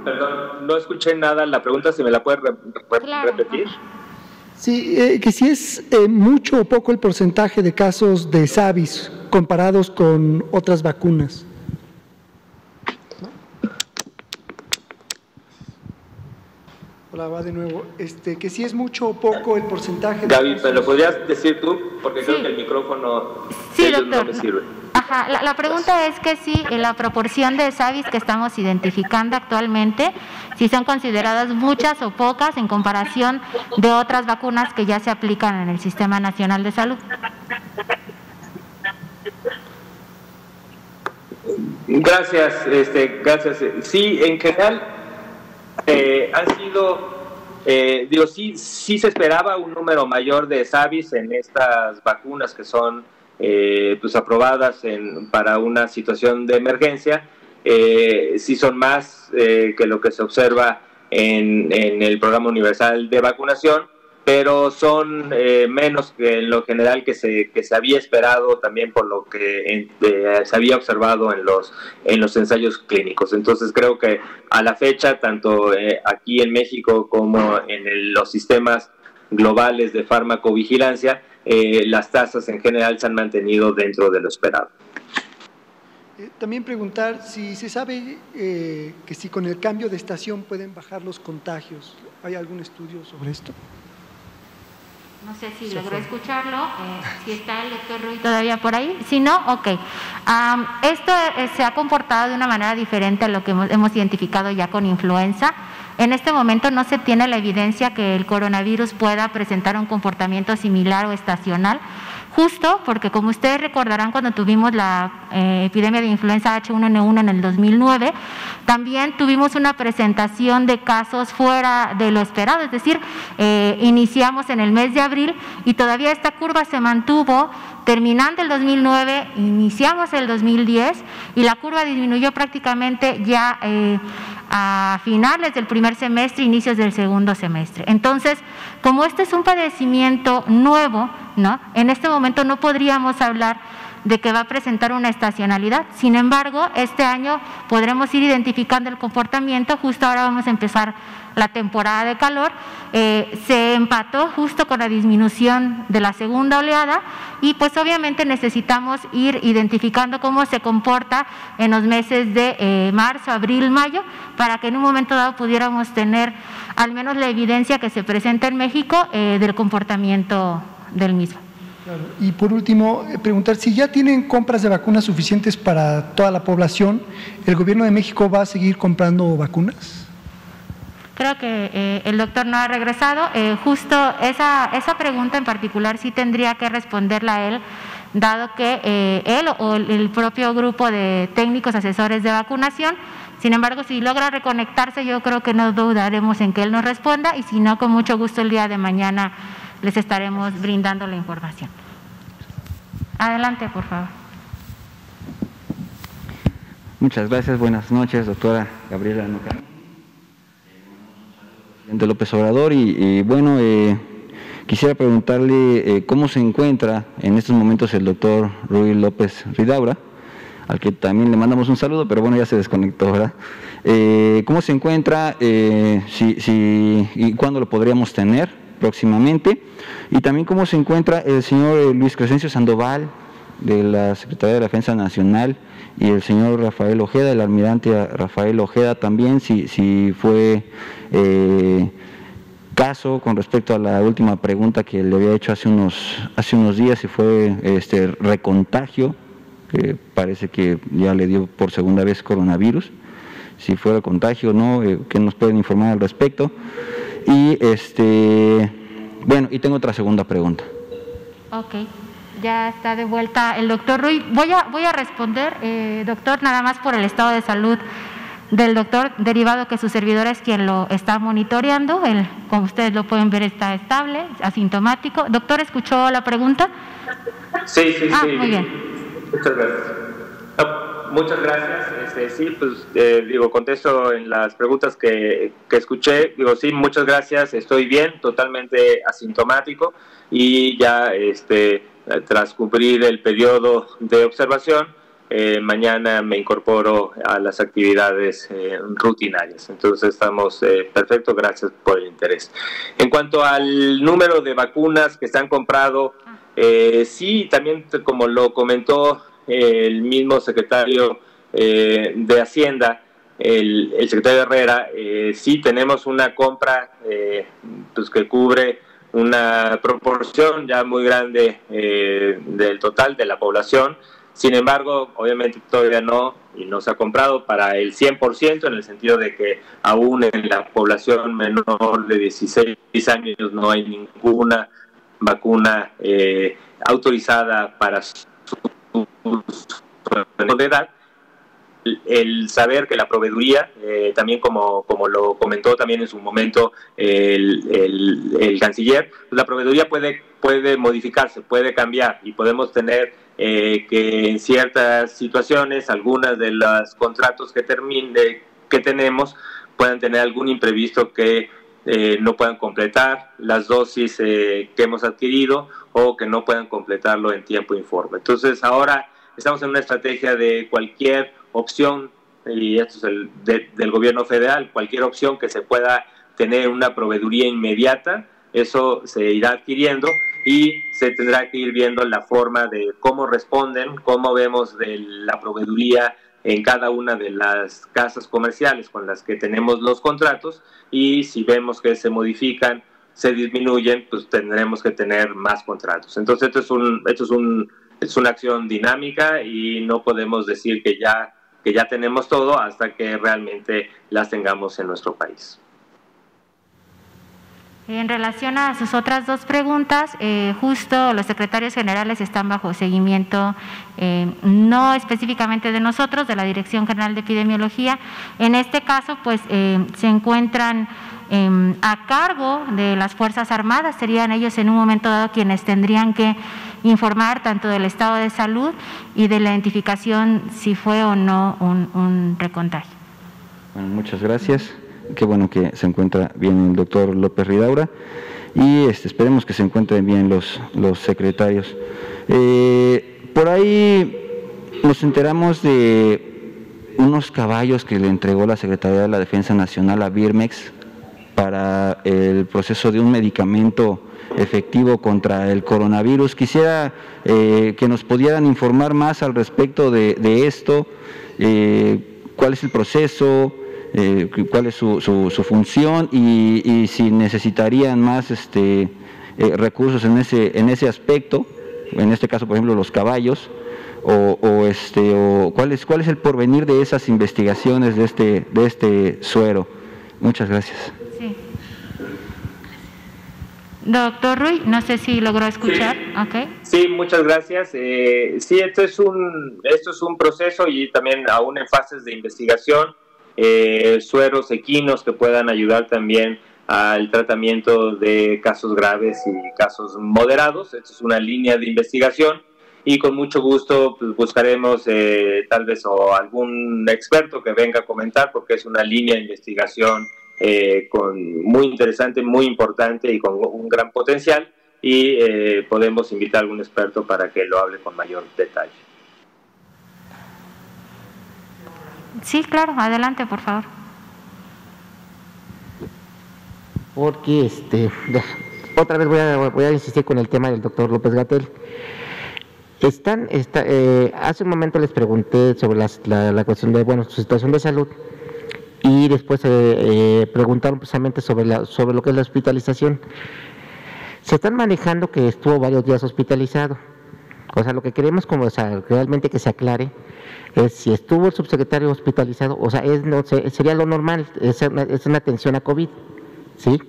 Perdón, no escuché nada. La pregunta, si me la puede repetir. Sí, eh, que si es mucho o poco el porcentaje de casos de SAVIS comparados con otras vacunas. Hola, va de nuevo. Este, que si es mucho o poco el porcentaje. Gaby, ¿me lo podrías decir tú? Porque creo que el micrófono sí, doctor. no me sirve. Ajá, la, pregunta es que si la proporción de SAVIS que estamos identificando actualmente, si son consideradas muchas o pocas en comparación de otras vacunas que ya se aplican en el Sistema Nacional de Salud. Gracias, este, gracias. Sí, en general eh, han sido, eh, digo, sí, sí se esperaba un número mayor de SAVIS en estas vacunas que son eh, pues aprobadas en, para una situación de emergencia. Eh, sí son más que lo que se observa en, en el programa universal de vacunación pero son eh, menos que en lo general que se, que se había esperado también por lo que eh, se había observado en los, en los ensayos clínicos. Entonces creo que a la fecha, tanto eh, aquí en México como en los sistemas globales de farmacovigilancia, las tasas en general se han mantenido dentro de lo esperado. También preguntar si se sabe que si con el cambio de estación pueden bajar los contagios. ¿Hay algún estudio sobre esto? No sé si logró escucharlo, eh, si está el doctor Ruiz todavía por ahí. Si no, ok. esto eh, se ha comportado de una manera diferente a lo que hemos, identificado ya con influenza. En este momento no se tiene la evidencia que el coronavirus pueda presentar un comportamiento similar o estacional. Justo porque como ustedes recordarán cuando tuvimos la eh, epidemia de influenza H1N1 en el 2009, también tuvimos una presentación de casos fuera de lo esperado, es decir, eh, iniciamos en el mes de abril y todavía esta curva se mantuvo terminando el 2009, iniciamos el 2010 y la curva disminuyó prácticamente ya eh, a finales del primer semestre, inicios del segundo semestre. Entonces, como este es un padecimiento nuevo, ¿no? En este momento no podríamos hablar de que va a presentar una estacionalidad. Sin embargo, este año podremos ir identificando el comportamiento. Justo ahora vamos a empezar la temporada de calor. Eh, se empató justo con la disminución de la segunda oleada y pues obviamente necesitamos ir identificando cómo se comporta en los meses de eh, marzo, abril, mayo, para que en un momento dado pudiéramos tener al menos la evidencia que se presenta en México eh, del comportamiento del mismo. Y por último, eh, preguntar si ya tienen compras de vacunas suficientes para toda la población, ¿el gobierno de México va a seguir comprando vacunas? Creo que eh, el doctor no ha regresado. Eh, justo esa, esa pregunta en particular sí tendría que responderla él, dado que él o el propio grupo de técnicos asesores de vacunación sin embargo, si logra reconectarse, yo creo que no dudaremos en que él nos responda y si no, con mucho gusto el día de mañana les estaremos brindando la información. Adelante, por favor. Muchas gracias. Buenas noches, doctora Gabriela Nucán. Presidente López Obrador. Y, bueno, eh, quisiera preguntarle eh, cómo se encuentra en estos momentos el doctor Ruy López Ridaura al que también le mandamos un saludo, pero bueno, ya se desconectó, ¿verdad? Eh, ¿Cómo se encuentra eh, si, y cuándo lo podríamos tener próximamente? Y también cómo se encuentra el señor Luis Crescencio Sandoval, de la Secretaría de Defensa Nacional, y el señor Rafael Ojeda, el almirante Rafael Ojeda también, si, si fue caso con respecto a la última pregunta que le había hecho hace unos, hace unos días, si fue este recontagio que parece que ya le dio por segunda vez coronavirus, si fuera contagio o no, eh, que nos pueden informar al respecto. Y este, bueno, y tengo otra segunda pregunta. Ok, ya está de vuelta el doctor Ruiz. Voy a, voy a responder, eh, doctor, nada más por el estado de salud del doctor, derivado que su servidor es quien lo está monitoreando. Él, como ustedes lo pueden ver, está estable, asintomático. Doctor, ¿escuchó la pregunta? Sí, sí, ah, sí. Muy bien. Muchas gracias. muchas gracias. Este, sí, pues eh, digo, contesto en las preguntas que, que, escuché. Digo, sí, muchas gracias. Estoy bien, totalmente asintomático y ya este, tras cumplir el periodo de observación, eh, mañana me incorporo a las actividades eh, rutinarias. Entonces estamos eh, perfectos, gracias por el interés. En cuanto al número de vacunas que se han comprado, eh, sí, también como lo comentó el mismo secretario eh, de Hacienda, el, secretario Herrera, eh, sí tenemos una compra eh, pues que cubre una proporción ya muy grande del total de la población. Sin embargo, obviamente todavía no, y no se ha comprado para el 100%, en el sentido de que aún en la población menor de 16 años no hay ninguna vacuna eh, autorizada para su, edad, el saber que la proveeduría, eh, también como, como lo comentó también en su momento el, el, canciller, la proveeduría puede, puede modificarse, puede cambiar y podemos tener eh, que en ciertas situaciones, algunas de los contratos que, termine, que tenemos puedan tener algún imprevisto que eh, no puedan completar las dosis eh, que hemos adquirido o que no puedan completarlo en tiempo informe. Entonces ahora estamos en una estrategia de cualquier opción, y esto es el del gobierno federal, cualquier opción que se pueda tener una proveeduría inmediata, eso se irá adquiriendo y se tendrá que ir viendo la forma de cómo responden, cómo vemos de la proveeduría en cada una de las casas comerciales con las que tenemos los contratos y si vemos que se modifican, se disminuyen, pues tendremos que tener más contratos. Entonces esto es un esto es un es una acción dinámica y no podemos decir que ya que ya tenemos todo hasta que realmente las tengamos en nuestro país. En relación a sus otras dos preguntas, eh, justo los secretarios generales están bajo seguimiento, eh, no específicamente de nosotros, de la Dirección General de Epidemiología. En este caso, pues eh, se encuentran em, a cargo de las Fuerzas Armadas, serían ellos en un momento dado quienes tendrían que informar tanto del estado de salud y de la identificación si fue o no un, recontagio. Bueno, muchas gracias qué bueno que se encuentra bien el doctor López Ridaura y este, esperemos que se encuentren bien los, los secretarios. Eh, por ahí nos enteramos de unos caballos que le entregó la Secretaría de la Defensa Nacional a Birmex para el proceso de un medicamento efectivo contra el coronavirus. Quisiera eh, que nos pudieran informar más al respecto de, esto, eh, cuál es el proceso, eh, cuál es su, su, función y, si necesitarían más este, eh, recursos en ese, en ese aspecto en este caso, por ejemplo, los caballos, o, este, o cuál es cuál es el porvenir de esas investigaciones de este de este suero. Muchas gracias. Doctor Ruy, no sé si logró escuchar. Sí, sí muchas gracias. Eh, sí, esto es un esto es un proceso y también aún en fases de investigación. Eh, sueros equinos que puedan ayudar también al tratamiento de casos graves y casos moderados. Esto es una línea de investigación y con mucho gusto pues, buscaremos eh, tal vez o algún experto que venga a comentar porque es una línea de investigación eh, con, muy interesante, muy importante y con un gran potencial y eh, podemos invitar a algún experto para que lo hable con mayor detalle. Sí, claro, adelante, por favor. Porque este, otra vez voy a, voy a insistir con el tema del doctor López Gatel. Están, eh, hace un momento les pregunté sobre la, cuestión de, bueno, su situación de salud y después eh, eh, preguntaron precisamente sobre, la, sobre lo que es la hospitalización. Se están manejando que estuvo varios días hospitalizado. O sea, lo que queremos como, realmente que se aclare es si estuvo el subsecretario hospitalizado, o sea, es, no, sería lo normal, es una, es una atención a COVID, ¿sí?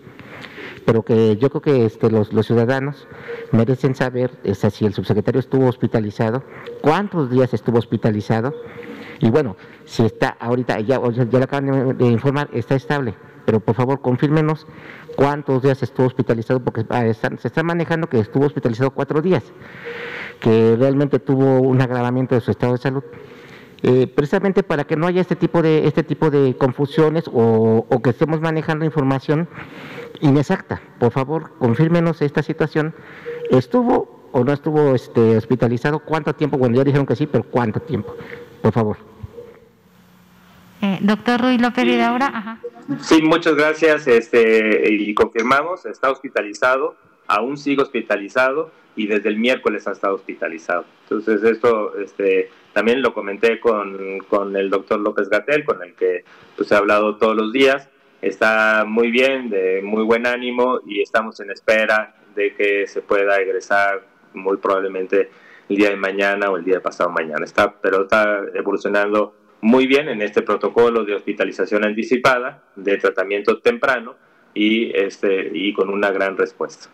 pero que yo creo que este, los, ciudadanos merecen saber si el subsecretario estuvo hospitalizado, cuántos días estuvo hospitalizado, y bueno, si está ahorita, ya, ya lo acaban de, informar, está estable, pero por favor confírmenos cuántos días estuvo hospitalizado, porque ah, se está manejando que estuvo hospitalizado cuatro días, que realmente tuvo un agravamiento de su estado de salud. Eh, precisamente para que no haya este tipo de este tipo de confusiones o, que estemos manejando información inexacta. Por favor, confírmenos esta situación. ¿Estuvo o no estuvo este, hospitalizado? ¿Cuánto tiempo? Bueno, ya dijeron que sí, pero ¿cuánto tiempo? Por favor. Eh, doctor Ruiz López sí. Ajá. Sí, muchas gracias. Este, y confirmamos, está hospitalizado, aún sigue hospitalizado y desde el miércoles ha estado hospitalizado. Entonces, esto este, también lo comenté con, con el doctor López Gatel, con el que pues, he hablado todos los días está muy bien, de muy buen ánimo y estamos en espera de que se pueda egresar muy probablemente el día de mañana o el día de pasado mañana. Está, pero está evolucionando muy bien en este protocolo de hospitalización anticipada, de tratamiento temprano y, este, y con una gran respuesta.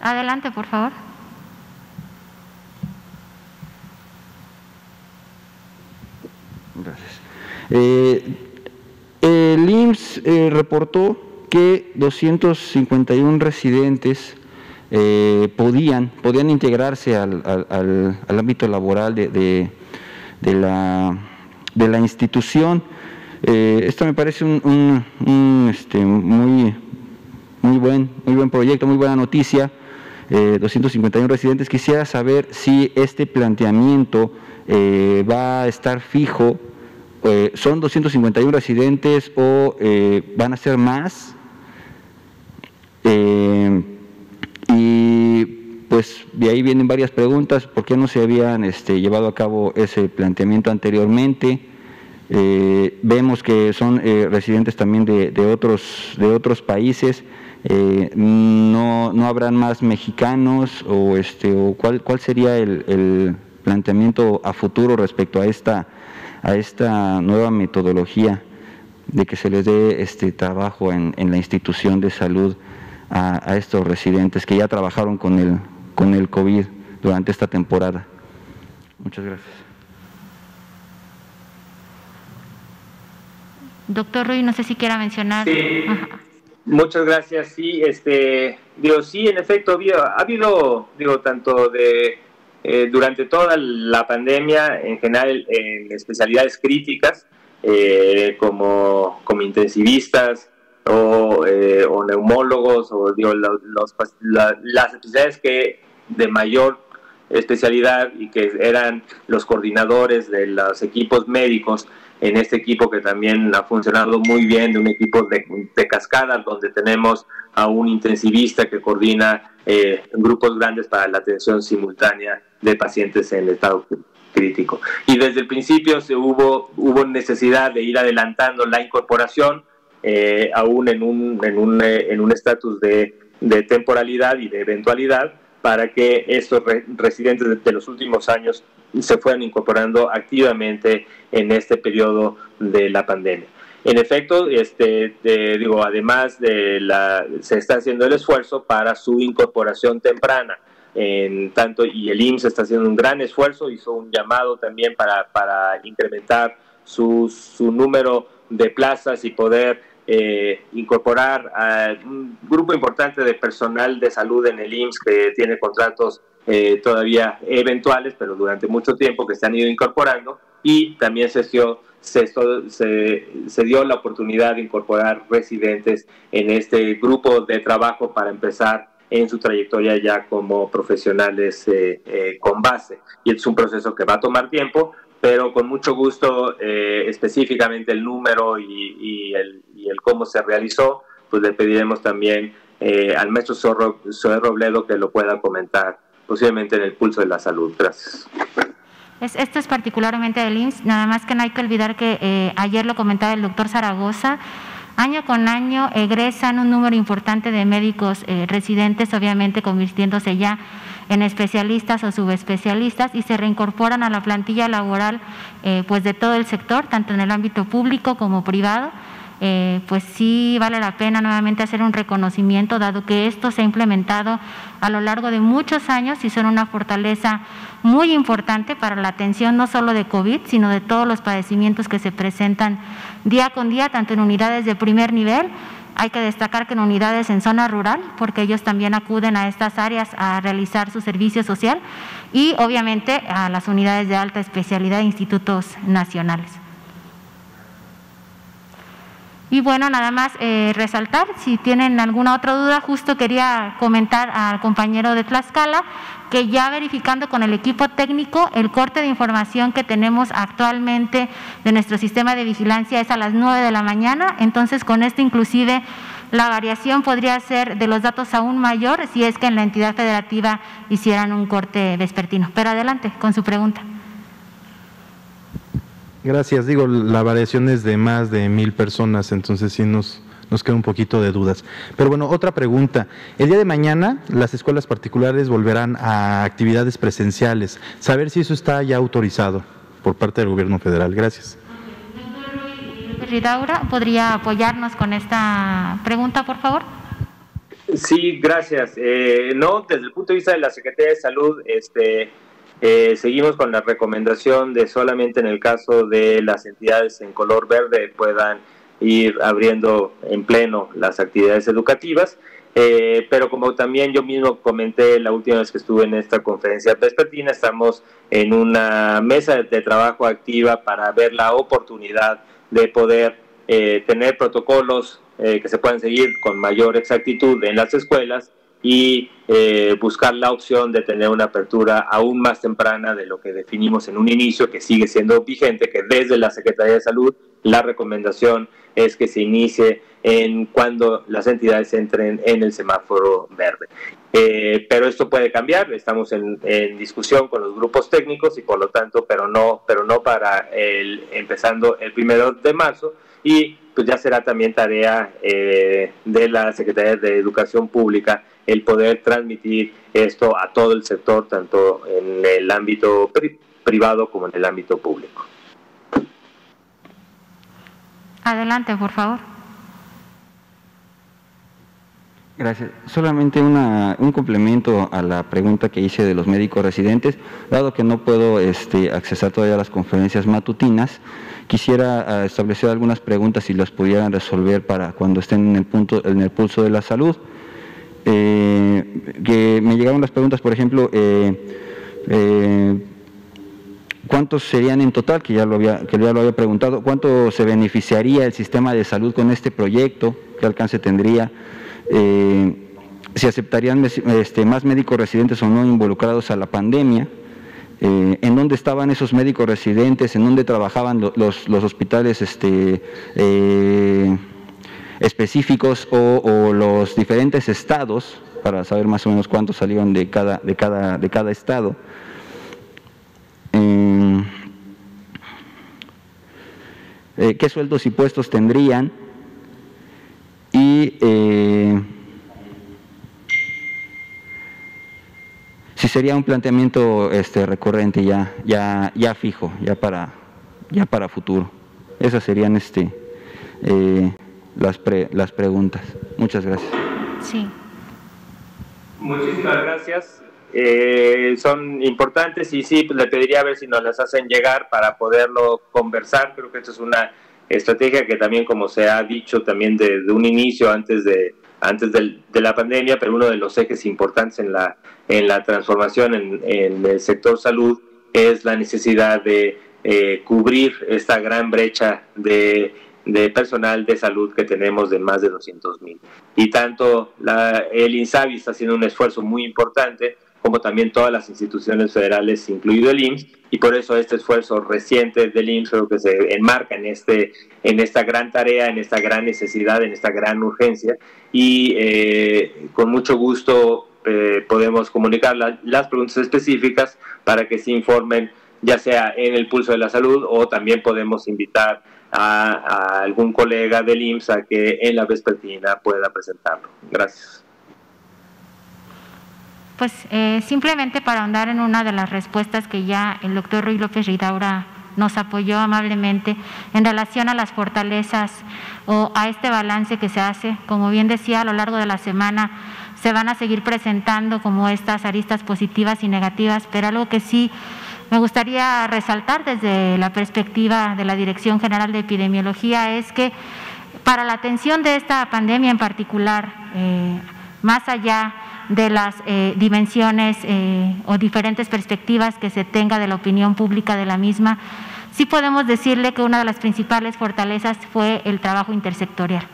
Adelante, por favor. Gracias. Eh, el IMSS eh, reportó que 251 residentes eh, podían, podían integrarse al, ámbito laboral de, la, de la institución. esto me parece un, este, muy, muy, buen, muy buen proyecto, muy buena noticia. 251 residentes. Quisiera saber si este planteamiento va a estar fijo eh, ¿son 251 residentes o eh, van a ser más? Eh, y pues de ahí vienen varias preguntas, ¿por qué no se habían este, llevado a cabo ese planteamiento anteriormente? vemos que son residentes también de, otros, de otros países, no, no habrán más mexicanos o, este, o cuál, cuál sería el, el planteamiento a futuro respecto a esta a esta nueva metodología de que se les dé este trabajo en, la institución de salud a, estos residentes que ya trabajaron con el, con el COVID durante esta temporada. Muchas gracias. Doctor Ruy, no sé si quiera mencionar. Muchas gracias. Sí, este, digo, sí, en efecto, ha habido, digo, tanto de eh, durante toda la pandemia, en general en especialidades críticas, eh, como, como intensivistas o, eh, neumólogos, o digo, las especialidades que de mayor especialidad y que eran los coordinadores de los equipos médicos en este equipo que también ha funcionado muy bien, de un equipo de, de cascada, donde tenemos a un intensivista que coordina eh, grupos grandes para la atención simultánea de pacientes en estado crítico. Y desde el principio se hubo, hubo necesidad de ir adelantando la incorporación, eh, aún en un en un, eh, en un estatus de de temporalidad y de eventualidad para que estos residentes de, los últimos años se fueran incorporando activamente en este periodo de la pandemia. En efecto, este, digo, además de la, se está haciendo el esfuerzo para su incorporación temprana. En tanto, y el IMSS está haciendo un gran esfuerzo, hizo un llamado también para, para incrementar su, su número de plazas y poder eh, incorporar a un grupo importante de personal de salud en el IMSS que tiene contratos eh, todavía eventuales, pero durante mucho tiempo que se han ido incorporando y también se dio, se, se, dio la oportunidad de incorporar residentes en este grupo de trabajo para empezar en su trayectoria ya como profesionales eh, con base. Y es un proceso que va a tomar tiempo, pero con mucho gusto eh, específicamente el número y, el, cómo se realizó, pues le pediremos también eh, al maestro Zorro, Robledo que lo pueda comentar, posiblemente en el pulso de la salud. Gracias. esto es particularmente del IMSS, nada más que no hay que olvidar que eh, ayer lo comentaba el doctor Zaragoza, año con año egresan un número importante de médicos residentes, obviamente convirtiéndose ya en especialistas o subespecialistas y se reincorporan a la plantilla laboral eh, pues de todo el sector, tanto en el ámbito público como privado. Eh, pues sí vale la pena nuevamente hacer un reconocimiento, dado que esto se ha implementado a lo largo de muchos años y son una fortaleza muy importante para la atención no solo de COVID, sino de todos los padecimientos que se presentan día con día, tanto en unidades de primer nivel hay que destacar que en unidades en zona rural, porque ellos también acuden a estas áreas a realizar su servicio social y obviamente a las unidades de alta especialidad de institutos nacionales. Y bueno, nada más eh, resaltar, si tienen alguna otra duda, justo quería comentar al compañero de Tlaxcala que ya verificando con el equipo técnico, el corte de información que tenemos actualmente de nuestro sistema de vigilancia es a las 9 de la mañana, entonces con esto inclusive la variación podría ser de los datos aún mayor si es que en la entidad federativa hicieran un corte vespertino. Pero adelante con su pregunta. Gracias. Digo, la variación es de más de mil personas, entonces sí nos, nos queda un poquito de dudas. Pero bueno, otra pregunta. El día de mañana las escuelas particulares volverán a actividades presenciales. Saber si eso está ya autorizado por parte del gobierno federal. Gracias. Ridaura, ¿podría apoyarnos con esta pregunta, por favor? Sí, gracias. Eh, no, desde el punto de vista de la Secretaría de Salud, este, eh, seguimos con la recomendación de solamente en el caso de las entidades en color verde puedan ir abriendo en pleno las actividades educativas. Eh, pero como también yo mismo comenté la última vez que estuve en esta conferencia vespertina, estamos en una mesa de trabajo activa para ver la oportunidad de poder eh, tener protocolos que se puedan seguir con mayor exactitud en las escuelas y eh, buscar la opción de tener una apertura aún más temprana de lo que definimos en un inicio, que sigue siendo vigente, que desde la Secretaría de Salud la recomendación es que se inicie en cuando las entidades entren en el semáforo verde. Eh, pero esto puede cambiar, estamos en, discusión con los grupos técnicos y por lo tanto, pero no, pero no para el, empezando el primero de marzo y pues ya será también tarea eh, de la Secretaría de Educación Pública el poder transmitir esto a todo el sector, tanto en el ámbito privado como en el ámbito público. Adelante, por favor. Gracias. Solamente un complemento a la pregunta que hice de los médicos residentes. Dado que no puedo este, accesar todavía a las conferencias matutinas, quisiera ah, establecer algunas preguntas y las pudieran resolver para cuando estén en el, punto, en el pulso de la salud. Eh, que me llegaron las preguntas, por ejemplo, eh, eh, ¿cuántos serían en total? Que ya, lo había, que ya lo había preguntado. ¿Cuánto se beneficiaría el sistema de salud con este proyecto? ¿Qué alcance tendría? si aceptarían este, más médicos residentes o no involucrados a la pandemia, en dónde estaban esos médicos residentes, en dónde trabajaban los, los hospitales este, específicos o, los diferentes estados, para saber más o menos cuántos salieron de cada, de cada, de cada estado. Eh, eh, qué sueldos y puestos tendrían y eh, sería un planteamiento este, recurrente ya, ya, ya fijo, ya para, ya para futuro. Esas serían este, las, las preguntas. Muchas gracias. Sí. Muchísimas gracias. Eh, son importantes y sí, pues le pediría a ver si nos las hacen llegar para poderlo conversar. Creo que esto es una estrategia que también, como se ha dicho también desde un inicio antes de antes de la pandemia, pero uno de los ejes importantes en la, en la transformación en, el sector salud es la necesidad de eh, cubrir esta gran brecha de, personal de salud que tenemos de más de 200 mil. Y tanto la, el INSABI está haciendo un esfuerzo muy importante como también todas las instituciones federales, incluido el IMSS, y por eso este esfuerzo reciente del IMSS creo que se enmarca en, este, en esta gran tarea, en esta gran necesidad, en esta gran urgencia, y eh, con mucho gusto eh, podemos comunicar las preguntas específicas para que se informen, ya sea en el pulso de la salud o también podemos invitar a, a algún colega del IMSS a que en la vespertina pueda presentarlo. Gracias pues eh, simplemente para ahondar en una de las respuestas que ya el doctor Ruy López Ridaura nos apoyó amablemente en relación a las fortalezas o a este balance que se hace. Como bien decía, a lo largo de la semana se van a seguir presentando como estas aristas positivas y negativas, pero algo que sí me gustaría resaltar desde la perspectiva de la Dirección General de Epidemiología es que para la atención de esta pandemia en particular, eh, más allá de las eh, dimensiones eh, o diferentes perspectivas que se tenga de la opinión pública de la misma, sí podemos decirle que una de las principales fortalezas fue el trabajo intersectorial.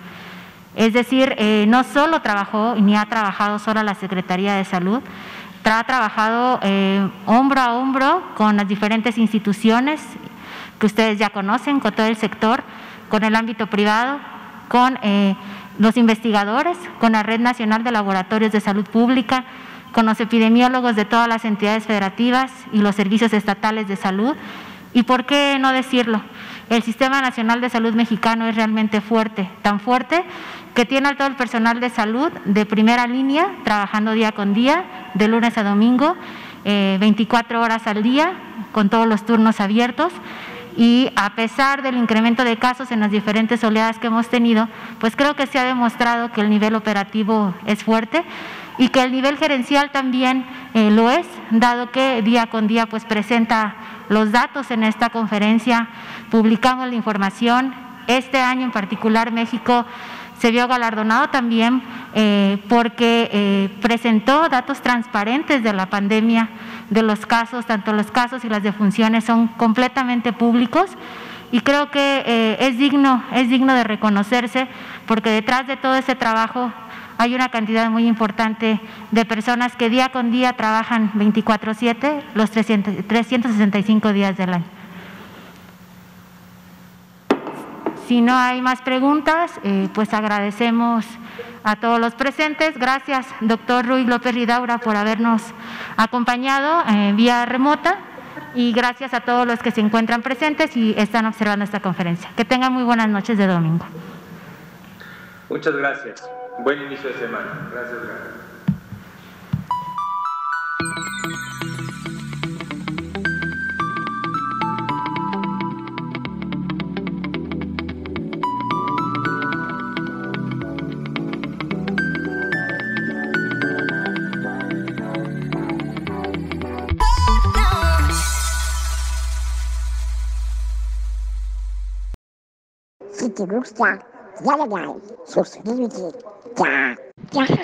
Es decir, no solo trabajó ni ha trabajado solo la Secretaría de Salud, ha trabajado hombro a hombro con las diferentes instituciones que ustedes ya conocen, con todo el sector, con el ámbito privado, con los investigadores, con la Red Nacional de Laboratorios de Salud Pública, con los epidemiólogos de todas las entidades federativas y los servicios estatales de salud. ¿Y por qué no decirlo? El Sistema Nacional de Salud mexicano es realmente fuerte, tan fuerte que tiene a todo el personal de salud de primera línea, trabajando día con día, de lunes a domingo, 24 eh, horas al día, con todos los turnos abiertos y a pesar del incremento de casos en las diferentes oleadas que hemos tenido, pues creo que se ha demostrado que el nivel operativo es fuerte y que el nivel gerencial también eh, lo es, dado que día con día pues presenta los datos en esta conferencia, publicamos la información. Este año en particular México se vio galardonado también eh, porque eh, presentó datos transparentes de la pandemia, de los casos, tanto los casos y las defunciones son completamente públicos y creo que eh, es digno, es digno de reconocerse porque detrás de todo ese trabajo hay una cantidad muy importante de personas que día con día trabajan 24/7 los 365 días del año. Si no hay más preguntas, eh, pues agradecemos a todos los presentes. Gracias, doctor Ruiz López Ridaura, por habernos acompañado eh, vía remota y gracias a todos los que se encuentran presentes y están observando esta conferencia. Que tengan muy buenas noches de domingo. Muchas gracias. Buen inicio de semana. Gracias, gracias. Te gusta, dale like, suscríbete, ya, ya.